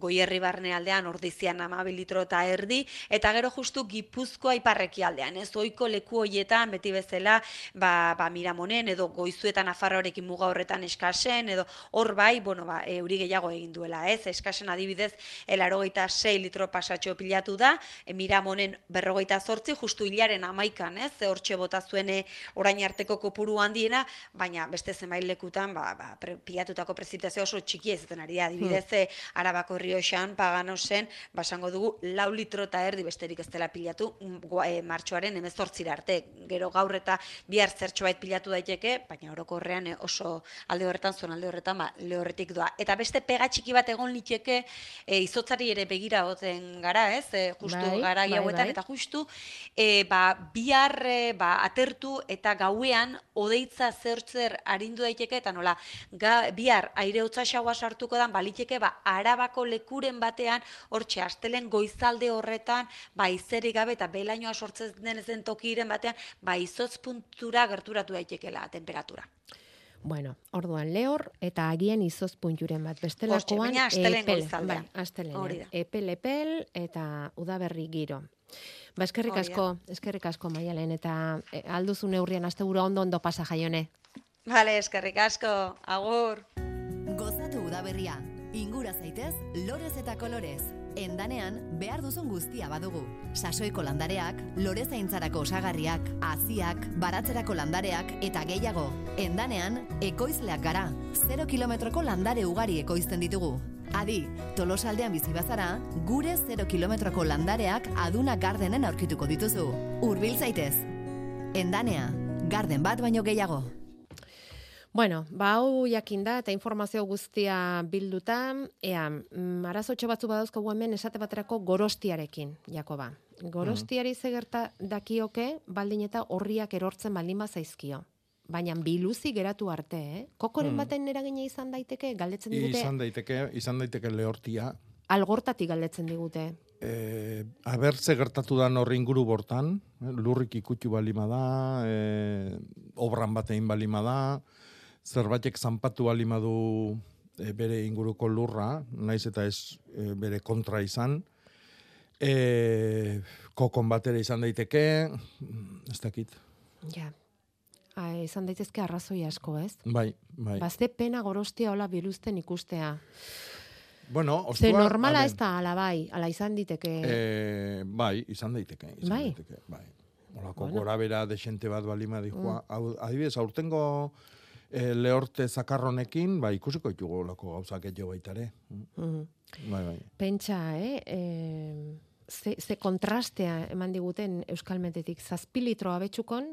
goierri barne aldean ordizian amabi litro eta erdi, eta gero justu gipuzkoa iparreki aldean, ez? Oiko leku hoietan, beti bezala, ba, ba miramonen, edo goizuetan afarrorekin muga horretan eskasen, edo hor bai, bueno, ba, euri gehiago egin duela, ez? Eskasen adibidez, elarogeita 6 litro pasatxo pilatu da, e, miramonen berrogeita zortzi, justu hilaren amaikan, ez, ze hortxe bota zuene orain arteko kopuru handiena, baina beste zenbait lekutan, ba, ba, pre, pilatutako prezipitazio oso txiki ez ari da, adibidez, hmm. arabako rioxan, paganosen, basango dugu, lau litro eta erdi besterik ez dela pilatu, e, martxoaren emezortzira arte, gero gaur eta bihar zertxo bait pilatu daiteke, baina orokorrean e, oso alde horretan, zon alde horretan, ba, lehorretik doa. Eta beste pega txiki bat egon liteke, e, izotzari ere begira goten gara, ez, e, justu Bai, garai bai, hauetan, bai. eta justu e, ba, bihar e, ba, atertu eta gauean odeitza zer zer arindu daiteke eta nola ga, bihar aire hotzaxagoa sartuko dan baliteke ba, arabako lekuren batean hortxe astelen goizalde horretan ba izerik gabe eta belainoa sortzen den zen tokiren batean ba izotz puntura gerturatu daitekela temperatura. Bueno, orduan lehor eta agian izoz punturen bat. Bestelakoan astelen epel. Bai, da. Epel epel eta udaberri giro. Ba, eskerrik asko, eskerrik asko Maialen eta e, alduzu neurrian asteburu ondo ondo pasa jaione. Vale, eskerrik asko. Agur. Gozatu udaberria. Ingura zaitez, lorez eta kolorez. Endanean, behar duzun guztia badugu. Sasoiko landareak, lorezaintzarako osagarriak, haziak, baratzerako landareak eta gehiago. Endanean, ekoizleak gara. 0 kilometroko landare ugari ekoizten ditugu. Adi, tolosaldean bizi bazara, gure 0 kilometroko landareak aduna gardenen aurkituko dituzu. Urbil zaitez. Endanea, garden bat baino gehiago. Bueno, ba hau jakin da eta informazio guztia bilduta, ea, mm, arazotxo batzu badauzkagu hemen esate baterako gorostiarekin, Jakoba. Gorostiari ze gerta dakioke, baldin eta horriak erortzen baldin bazaizkio. Baina biluzi geratu arte, eh? Kokoren Mm. baten eragina izan daiteke, galdetzen digute, Izan daiteke, izan daiteke lehortia. algortatik galdetzen digute. E, aber ze gertatu da horri inguru bortan, eh, lurrik ikutu balima da, e, obran batein balima da, zerbaitek zanpatu balima du e, bere inguruko lurra, naiz eta ez e, bere kontra izan, e, kokon batera izan daiteke, ez dakit. Ja. Ah, izan daitezke arrazoi asko, ez? Bai, bai. Bazte pena gorostia hola biluzten ikustea. Bueno, Ze ostua, normala a ez da, ala bai, ala izan diteke. E, bai, izan daiteke. Izan Bai? Daiteke, bai. Olako Bueno. gora bera desente bat balima dijoa. Mm. Adibidez, aurtengo e, lehorte zakarronekin, bai, ikusiko ditugu olako gauzak gehiago baita ere. Mhm. Bai, bai. Pentsa, eh? E, ze, ze kontrastea eman diguten euskalmetetik. Zazpi litro abetxukon,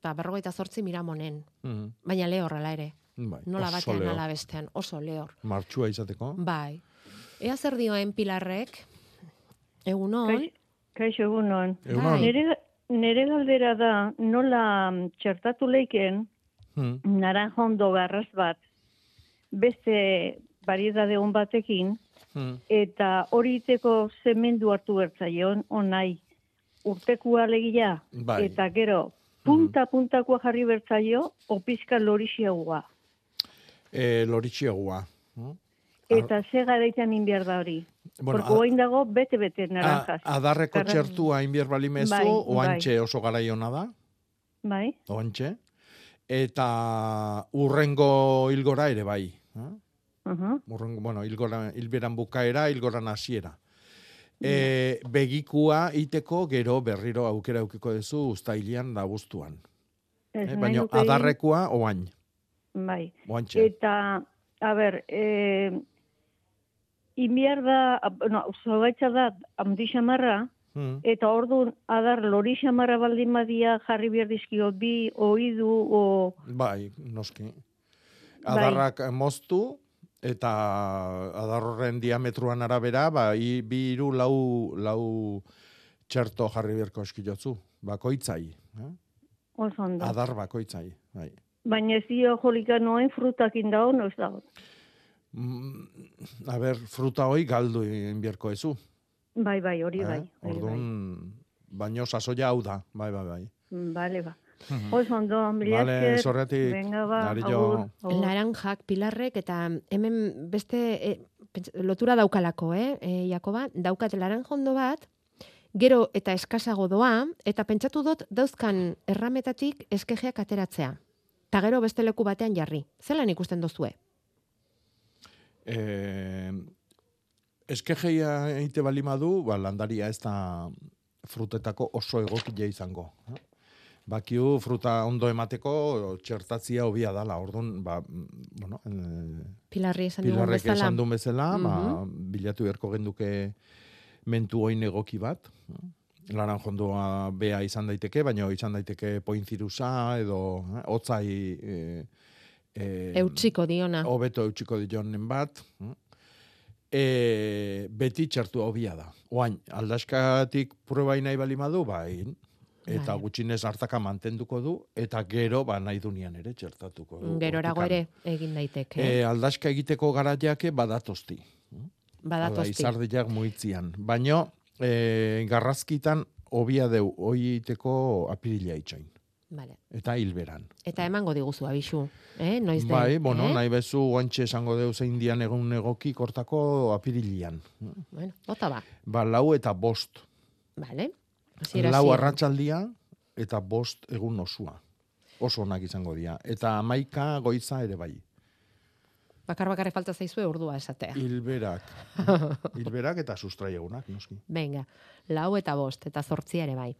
eta berrogeita zortzi miramonen. Mhm. Baina lehor ala ere. Bai, Nola batean lehor. ala bestean. Oso lehor. Martxua izateko. Bai. Ea zer dioen pilarrek? Egun hon? Kaixo, egunon. Egun on. Nere, nere galdera da, nola mm, txertatu leiken Hmm. naranjondo garraz bat, beste variedade hon batekin, Hmm. eta hori iteko zemendu hartu bertzaion, onai, urtekua legia, Bai. eta gero, punta-puntakoa jarri bertzaio, opizka lorixiagoa. E, loritxiagua. Hmm? Eta ze garaitan inbiar da hori. Bueno, Porque oain dago bete-bete A, naranjas. adarreko txertua inbier balimezu, Bai, oantxe oso garaiona da, Bai, oantxe. Eta urrengo hilgora ere bai. Eh? uh Urrengo, bueno, hilgora, hilberan bukaera, hilgoran hasiera. E, begikua iteko gero berriro aukera aukiko duzu ustailian da guztuan. Ez Eh, baina adarrekoa oain, Bai. oantxe. Eta, a ber, eh, inbiar da, no, zogaitza da, handi xamarra, Hmm. eta orduan adar lori xamarra baldin badia jarri behar dizkio bi, oidu, o... Bai, noski. Bai. Adarrak moztu, eta adar horren diametruan arabera, ba, i, bi iru lau, lau txerto jarri berko eskilotzu. Bakoitzai. Eh? Oso ondo. Adar bakoitzai. Bai. Baina ez dio jolika noen frutakin da ono ez dago. Mm, a ber, fruta hoi galdu inbierko ezu. Bai, bai, hori eh? bai. hori bai. Orduan, baino sasoia hau da. Bai, bai, bai. Mm, Bale, ba. Mhm. Oso ondo, mila esker. zorretik. Venga, ba, Ari jo. agur, agur. Laranjak, pilarrek, eta hemen beste e, lotura daukalako, eh, e, Jakoba, daukat laranjondo bat, gero eta eskasago doa, eta pentsatu dut dauzkan errametatik eskejeak ateratzea. Ta gero beste leku batean jarri. Zelan ikusten dozue? Eh, eskejeia egite balima du, ba, landaria ez da frutetako oso egokile izango. eh? Bakiu fruta ondo emateko txertatzia hobia dala, orduan, ba, mm, bueno, eh, Pilarri esan dugun Pilarrek bezala. esan duen bezala, ba, Mhm. bilatu beharko genduke mentu oin egoki bat. Laranjondoa bea izan daiteke, baina izan daiteke poinzirusa edo eh, hotzai eh, eh, Eutxiko diona. hobeto eutxiko dionen bat. E, beti txertu hobia da. Oain, aldaskatik prueba nahi bali madu, bain, eta Bai. gutxinez hartaka mantenduko du, eta gero, ba, nahi dunian ere txertatuko du. Gerorago hortikan. ere egin daiteke. E, aldaska egiteko garaiake badatozti. Badatozti. Izardiak muitzian. Baino, e, garrazkitan hobia deu, hoiteko apirila itxain. Vale. Eta hilberan. Eta emango diguzu abisu, eh? Noiz den, Bai, bueno, eh? nahi bezu oantxe esango deu zein dian egun egoki kortako apirilian. Bueno, bota ba. Ba, lau eta bost. Vale. Hasiera, lau hasiera. arratsaldia eta bost egun osua. Oso onak izango dira. Eta amaika goiza ere bai. Bakar bakarrik falta zaizue urdua esatea. Hilberak. Hilberak eta sustrai egunak, noski. Venga, lau eta bost, eta zortzia ere bai.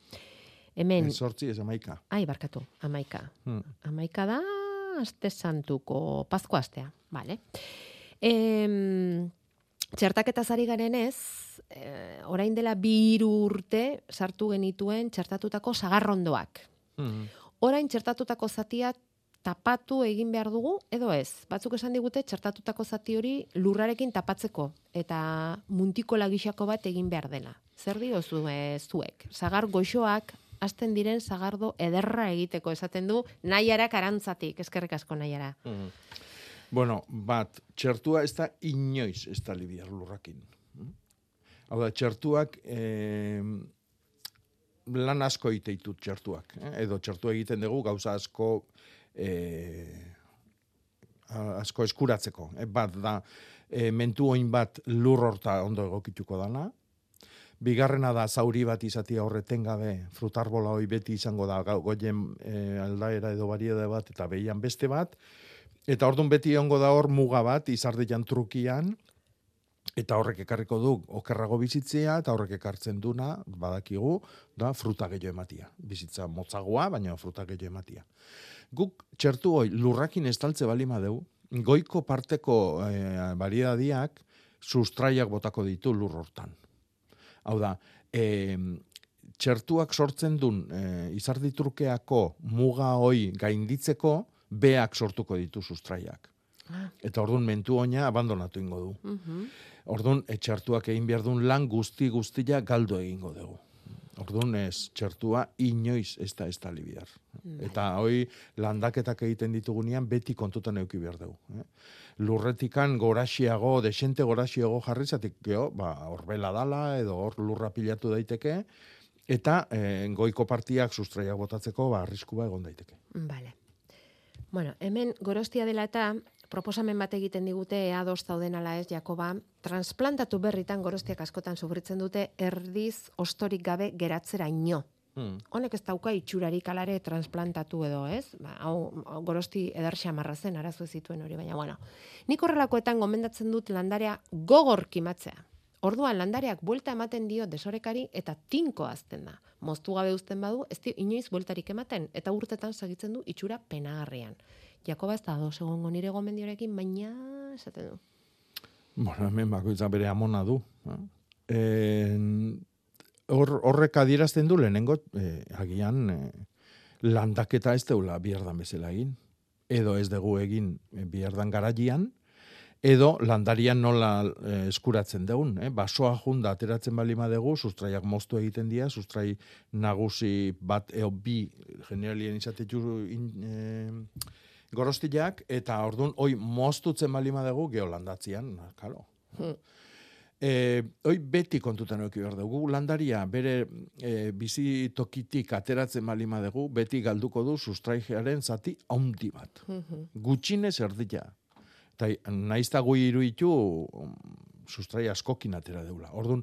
Hemen, Ez sortzi ez amaika. ai, barkatu, amaika. Hmm. Amaika da, aste santuko, pazko astea, vale. Em, txertaketa zari garen ez, eh, orain dela bi urte sartu genituen txertatutako sagarrondoak. Hmm. Orain txertatutako zatia tapatu egin behar dugu edo ez. Batzuk esan digute txertatutako zati hori lurrarekin tapatzeko eta muntiko lagixako bat egin behar dela. Zer diozu e, zuek? Sagar goxoak hasten diren sagardo ederra egiteko esaten du nahiarak arantzatik. Eskerrik asko nahiara. Mhm. Bueno, bat, txertua ez da inoiz ez da libiar lurrakin. Mm? Hau da, txertuak eh, lan asko iteitut txertuak. Eh? Edo txertu egiten dugu gauza asko eh, asko eskuratzeko. Eh? Bat da, eh, mentu oin bat lur horta ondo egokituko dana. Bigarrena da zauri bat izatia horreten gabe, frutarbola hoi beti izango da goien eh, aldaera edo bariede bat eta behian beste bat. Eta ordun beti egongo da hor muga bat izardian trukian, eta horrek ekarriko du okerrago bizitzea, eta horrek ekartzen duna, badakigu, da fruta gehiago ematia. Bizitza motzagoa, baina fruta gehiago ematia. Guk txertu hoi lurrakin estaltze bali madeu, goiko parteko eh, variedadiak sustraiak botako ditu lur hortan. Hau da, eh, txertuak sortzen duen eh, izarditrukeako muga hoi gainditzeko, beak sortuko ditu sustraiak. Ah. Eta orduan mentu oina abandonatu ingo du. Mhm. Orduan, etxertuak egin behar duen lan guzti guztia galdo egingo dugu. Orduan ez, txertua inoiz ez da ez da libiar. Eta hoi landaketak egiten ditugunean beti kontutan euki behar dugu. Eh? Lurretikan goraxiago, desente goraxiago jarri zatik, geho, ba, horbela dala edo hor lurra pilatu daiteke, eta eh, goiko partiak sustraiak botatzeko ba, arrisku ba egon daiteke. Vale. Bueno, hemen gorostia dela eta proposamen bat egiten digute ea ados zauden ala ez Jakoba, transplantatu berritan gorostiak askotan sufritzen dute erdiz ostorik gabe geratzera ino. Hmm. Honek ez dauka itxurarik alare transplantatu edo, ez? Ba, hau, gorosti eder xamarra zen, arazo zituen hori, baina, bueno. Nik horrelakoetan gomendatzen dut landarea gogor kimatzea. Orduan landareak buelta ematen dio desorekari eta tinko azten da. Moztu gabe uzten badu, ez dio inoiz bueltarik ematen eta urtetan segitzen du itxura penagarrian. Jakoba ez da ados egongo nire gomendiorekin, baina esaten du. Bueno, hemen bakoitza bere amona du. eh? En, hor, horrek adierazten du lehenengo, eh, agian eh, landaketa ez deula bierdan bezala egin. Edo ez dugu egin eh, bierdan garaian, edo landarian nola eh, eskuratzen dugun. Eh? Basoa junda ateratzen bali dugu, sustraiak moztu egiten dira, sustrai nagusi bat eo bi generalien izatetu in, eh, gorostiak, eta ordun hoi moztutzen bali dugu geolandatzian, na, kalo. E, hoi beti kontutan eduki behar dugu. Landaria bere e, bizi tokitik ateratzen bali dugu, beti galduko du sustraigearen zati handi bat. Gutxinez erdila. Eta naizta gui iruitu sustrai askokin atera deula. Orduan,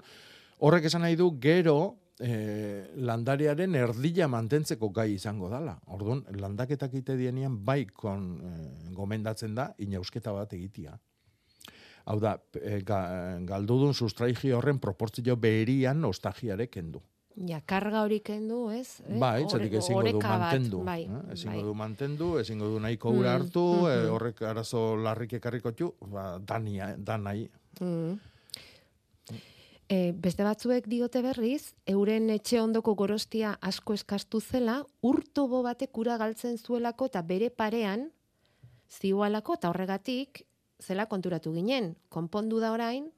horrek esan nahi du gero e, landariaren erdila mantentzeko gai izango dala. Orduan, landaketak ite dienean bai kon, e, gomendatzen da inausketa bat egitia. Hau da, e, ga, galdudun sustraigi horren proportzio beherian ostagiare kendu. Ja, karga hori kendu, ez? Eh? Bai, txatik ezingo du bat, mantendu. Bai, eh? Ezingo bai. du mantendu, ezingo du nahiko ura Mm, hartu, eh, mhm. horrek arazo larrik ekarriko txu, ba, dania, danai. Mm. E, beste batzuek diote berriz, euren etxe ondoko gorostia asko eskastu zela, urtobo batek ura galtzen zuelako eta bere parean ziualako eta horregatik zela konturatu ginen. Konpondu da orain,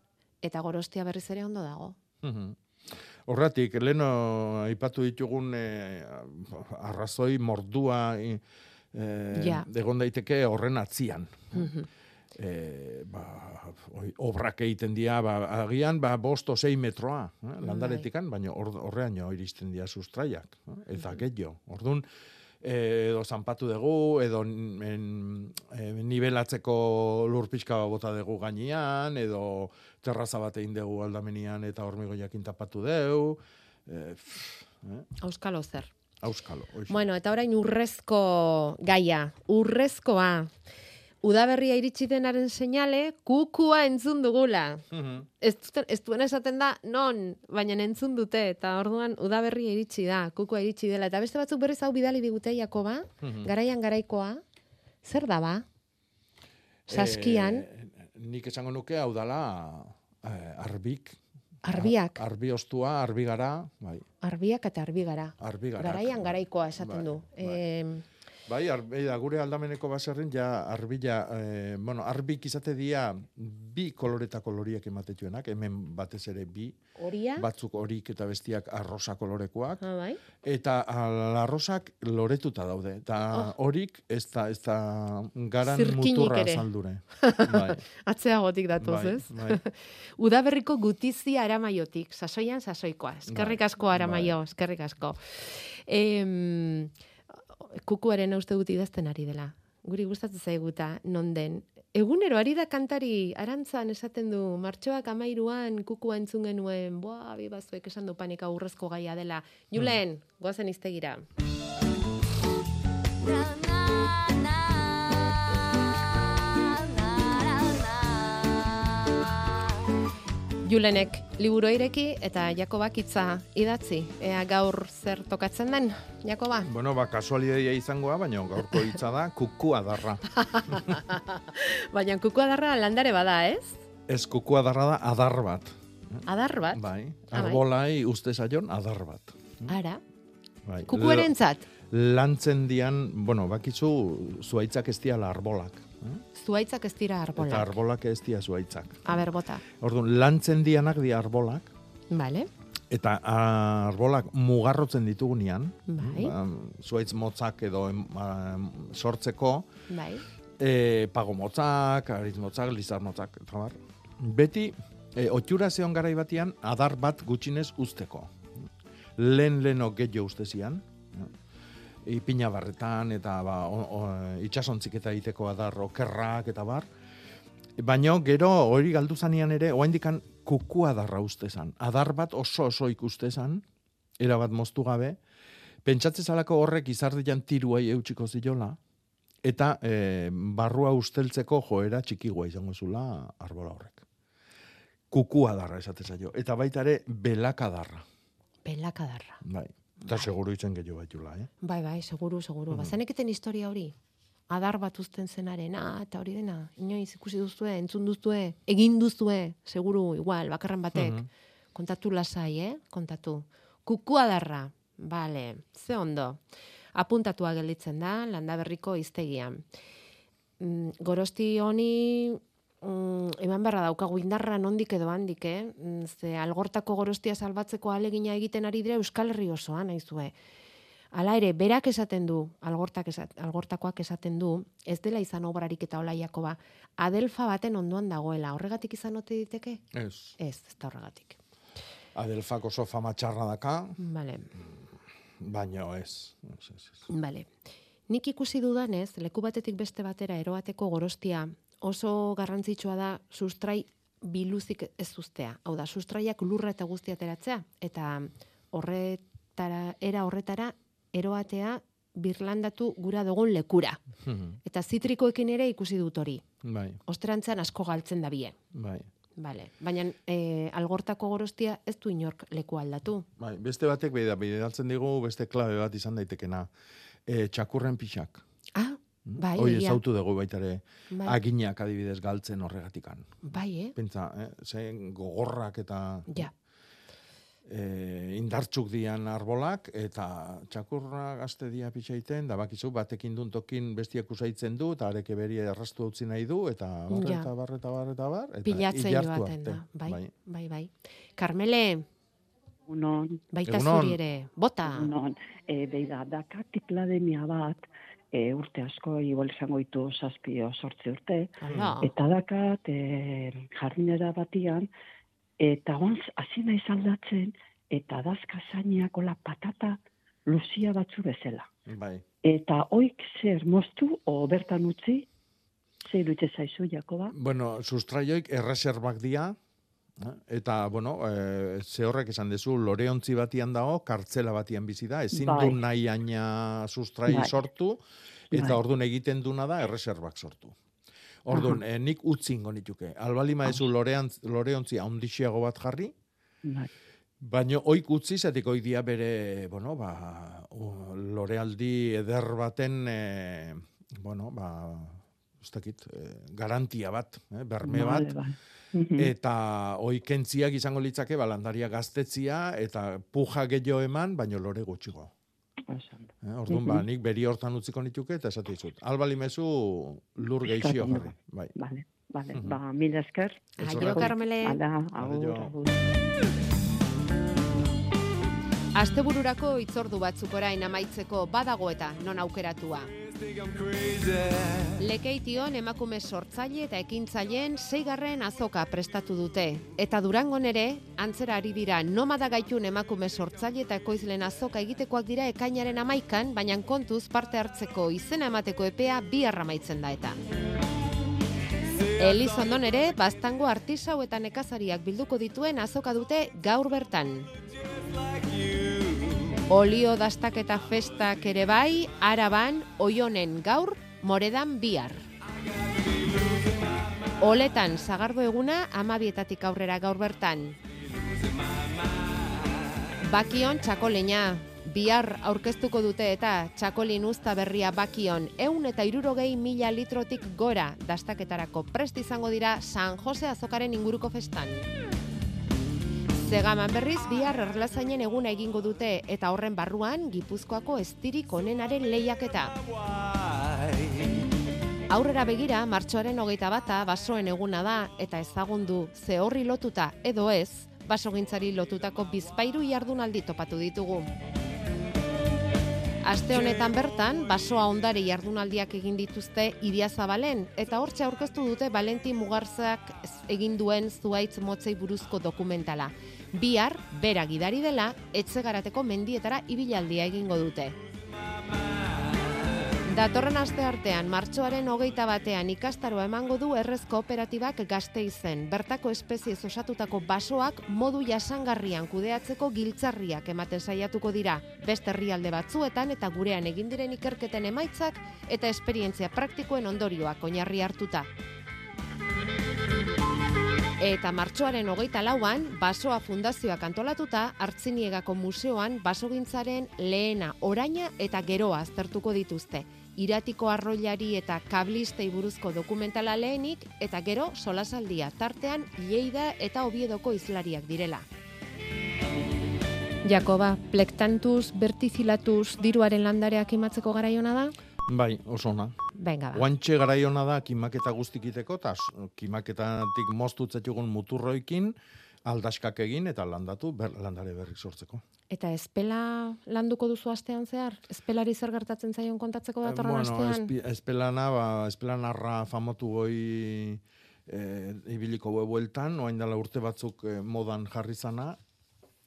eta gorostia berriz ere ondo dago. Mhm. Horratik, leno aipatu ditugun eh, arrazoi mordua eh, Ja. egon daiteke horren atzian. Mhm. E, ba, obrak egiten dira, ba, agian, ba, bost o sei metroa, eh, landaretikan, baina hor- horreaino iristen dira sustraiak, eh, eta gehiago. Orduan, eh, edo zanpatu dugu, edo en, eh, nivelatzeko lur pixka bota dugu gainean, edo terraza bat egin dugu aldamenian eta hormigoiakin tapatu dugu, eh, pff, eh, Auskalo zer. auskalo. hoxe. Bueno, eta orain urrezko gaia, urrezkoa. Udaberria iritsi denaren seinale, kukua entzun dugula. Ez, ez duen esaten da, non, baina entzun dute, eta orduan udaberria iritsi da, kukua iritsi dela. Eta beste batzuk berriz hau bidali digute Jakoba, garaian garaikoa, zer da ba? Saskian, Eh, nik esango nuke hau dala eh, arbik. Arbiak. Ar- Arbi ostua, arbi gara, bai. arbiak eta arbigara. Arbigarak. Garaian garaikoa esaten Bai, du. Em, Bai, arbi, da, gure aldameneko baserrin, ja, arbila, eh, bueno, arbik izate dia bi koloreta koloriek ematetuenak, hemen batez ere bi, Horia? batzuk horik eta bestiak arrosa kolorekoak, Ah, bai. eta arrosak loretuta daude, eta horik ez da, ez da garan Zirkinik muturra ere. azaldure. Bai. Atzeagotik datoz, Bai, ez? bai. Udaberriko gutizia aramaiotik, sasoian sasoikoa. Eskerrik Bai, asko aramaio, eskerrik asko. Em, kukuaren uste dut idazten ari dela. Guri gustatzen zaiguta, non den. Egunero ari da kantari arantzan esaten du, martxoak amairuan kukua entzun genuen, boa, bi bazuek esan du panika urrezko gaia dela. Julen, goazen iztegira. Julenek liburu ireki eta Jakobak hitza idatzi. Ea gaur zer tokatzen den, Jakoba? Bueno, ba, kasualidadia izangoa, baina gaurko hitza da kukua darra. Baina kukua darra landare bada, ez? Ez kukua darra da adar bat. Adar bat? Bai, Ah, bai. arbolai uste zaion adar bat. Ara, Bai. kukuerentzat, Lantzen dian, bueno, bakizu, zuaitzak ez diala arbolak. Zuaitzak ez dira Eta arbolak. arbolak ez dia zuaitzak. Aber, bota. Orduan, lantzen dianak di arbolak, Vale, eta arbolak mugarrotzen ditugunean, Bai. ba, zuaitz motzak edo am, sortzeko, bai. e, pago motzak, aritz motzak, lizar motzak, eta bar. Beti, e, otxura zeon garai batian, adar bat gutxinez usteko. Lehen leno gehiago ustezian, ipina barretan, eta ba, o, o, itxasontzik eta egiteko adar okerrak, eta bar. Baina gero hori galdu zanean ere, oaindikan kuku adarra ustezan. Adar bat oso oso ikustezan, era bat moztu gabe, pentsatze zalako horrek izardian tiruai eutxiko ziola, eta e, barrua usteltzeko joera txikigua izango zula arbola horrek. Kuku adarra esate zaio. Eta baita ere belakadarra. Pelakadarra. Bai. Eta seguru itzen gehiago baitula, eh? Bai, bai, seguru, seguru. Bazeneketen historia hori? Adar bat uzten zenaren, ah, eta hori dena, inoiz ikusi duzue, entzun duzue, egin duzue, seguru, igual, bakarran batek. Mhm. Kontatu lasai, eh? Kontatu. Kuku adarra, bale, ze ondo. Apuntatua gelditzen da, landaberriko iztegian. Mm, gorosti honi mm, eman beharra daukagu indarra nondik edo handik, eh? Mm, Ze algortako gorostia salbatzeko alegina egiten ari dira Euskal Herri osoan, naizue. Hala ere, berak esaten du, algortak esat, algortakoak esaten du, ez dela izan obrarik eta olaiako ba, adelfa baten ondoan dagoela. Horregatik izan ote diteke? Ez. Ez, ez da horregatik. Adelfak oso fama txarra daka, Vale. baina ez. ez, ez, ez. Vale. Nik ikusi dudanez, leku batetik beste batera eroateko gorostia oso garrantzitsua da sustrai biluzik ez uztea. Hau da, sustraiak lurra eta guztia ateratzea eta horretara, era horretara eroatea birlandatu gura dugun lekura. Mhm. Eta zitrikoekin ere ikusi dut hori. Bai, Ostrantzan asko galtzen da bie. bai. Vale. Baina e, algortako gorostia ez du inork leku aldatu. Bai, beste batek bida, bidaltzen digu beste klabe bat izan daitekena. E, txakurren pixak. Bai, Hoi ezautu dugu baita ere Bai. aginak adibidez galtzen horregatikan. Bai, eh? Pentsa, eh? zen gogorrak eta... Ja. e, indartzuk dian arbolak, eta txakurra gazte dia pitzaiten, da bakizu, batekin dun tokin bestiak usaitzen du, eta areke beri errastu utzi nahi du, eta bar, Ja. eta bar, eta bar, eta bar, eta Pilatzen joaten da. arte. Bai, bai, bai. Carmele, Unon. baita Egunon. zuri ere. Bota. Unon. E, beida, dakatik lademia bat, e, urte asko, igual esango ditu zazpio sortzi urte, Hala. eta dakat e, jardinera batian, eta onz, hasi naiz aldatzen, eta dazka zainiakola patata luzia batzu bezala. Bai. Eta oik zer moztu, o bertan utzi, zer dute zaizu, Jakoba? Bueno, sustraioik erreserbak dia, eta, bueno, e, ze horrek esan dezu, loreontzi batian dago, kartzela batian bizi da, ezin Bai. du nahi aina sustrai Bai. sortu, eta Bai. ordun egiten duna da erreserbak sortu. Ordun, eh, nik utzingo nituke. Albali maezu loreantz, loreontzi haundixiago bat jarri, Bai. Baina oik utzi, zatik oik dia bere, bueno, ba, lorealdi eder baten, e, bueno, ba, ez dakit, e, garantia bat, eh, berme bat, eta oikentziak izango litzake, balandaria gaztetzia, eta puja gehiago eman, baino lore gutxiko. Eh, orduan, ba, nik beri hortan utziko nituke, eta esate dizut. Albali mezu lur geixio jarri. Bai. Vale, vale. Mhm. Ba, mil esker. Aio, Carmele. Ala, agur, agur. Astebururako itzordu batzuk orain amaitzeko badago eta non aukeratua. Lekeition emakume sortzaile eta ekintzaileen seigarren azoka prestatu dute. Eta Durangon ere, antzera ari dira nomada gaitun emakume sortzaile eta ekoizlen azoka egitekoak dira ekainaren amaikan, baina kontuz parte hartzeko izena emateko epea bi amaitzen da eta. Elizondon ere, bastango artisau eta nekazariak bilduko dituen azoka dute gaur bertan. Olio dastaketa festak ere bai, araban, oionen gaur, moredan bihar. Oletan, zagardo eguna, amabietatik aurrera gaur bertan. Bakion txakoleina, bihar aurkeztuko dute eta txakolin usta berria bakion, eun eta irurogei mila litrotik gora dastaketarako prest izango dira San Jose azokaren inguruko festan. Zegaman berriz bihar erlazainen eguna egingo dute eta horren barruan Gipuzkoako estirik onenaren lehiaketa. Aurrera begira, martxoaren hogeita bata basoen eguna da eta ezagundu ze horri lotuta edo ez, basogintzari lotutako bizpairu jardunaldi topatu ditugu. Aste honetan bertan, basoa ondare jardunaldiak egin dituzte Idia Zabalen, eta hortxe aurkeztu dute Valentin Mugarzak egin duen zuaitz motzei buruzko dokumentala. Bihar, bera gidari dela, etxegarateko mendietara ibilaldia egingo dute. Datorren aste artean, martxoaren hogeita batean ikastaroa emango du errez kooperatibak gazte izen. Bertako espeziez osatutako basoak modu jasangarrian kudeatzeko giltzarriak ematen saiatuko dira. Beste herrialde batzuetan eta gurean egin diren ikerketen emaitzak eta esperientzia praktikoen ondorioak oinarri hartuta. Eta martxoaren hogeita lauan, Basoa Fundazioak antolatuta, Artziniegako Museoan basogintzaren lehena, oraina eta geroa aztertuko dituzte. Iratiko arroilari eta kablistei buruzko dokumentala lehenik, eta gero solasaldia tartean Lleida eta Obiedoko izlariak direla. Jakoba, plektantus, bertizilatus, diruaren landareak imatzeko garaiona da? Bai, oso ona. Venga, ba. Guantxe garaiona da kimaketa guztikiteko, eta kimaketatik moztu txetxugun muturroikin, aldaskak egin eta landatu, ber, landare berrik sortzeko. Eta espela landuko duzu astean zehar? Espelari zer gertatzen zaion kontatzeko datorren bueno, astean? espi- espelana, ba, espelanarra famatu goi e, ibiliko bueltan, oain dela urte batzuk eh, modan jarri zana,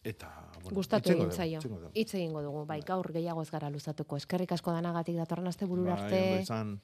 eta, bueno, Gustatu egin zaio. Hitz egingo dugu, bai, gaur gehiago ez gara luzatuko. Eskerrik asko danagatik datorren aste burura Bai, arte.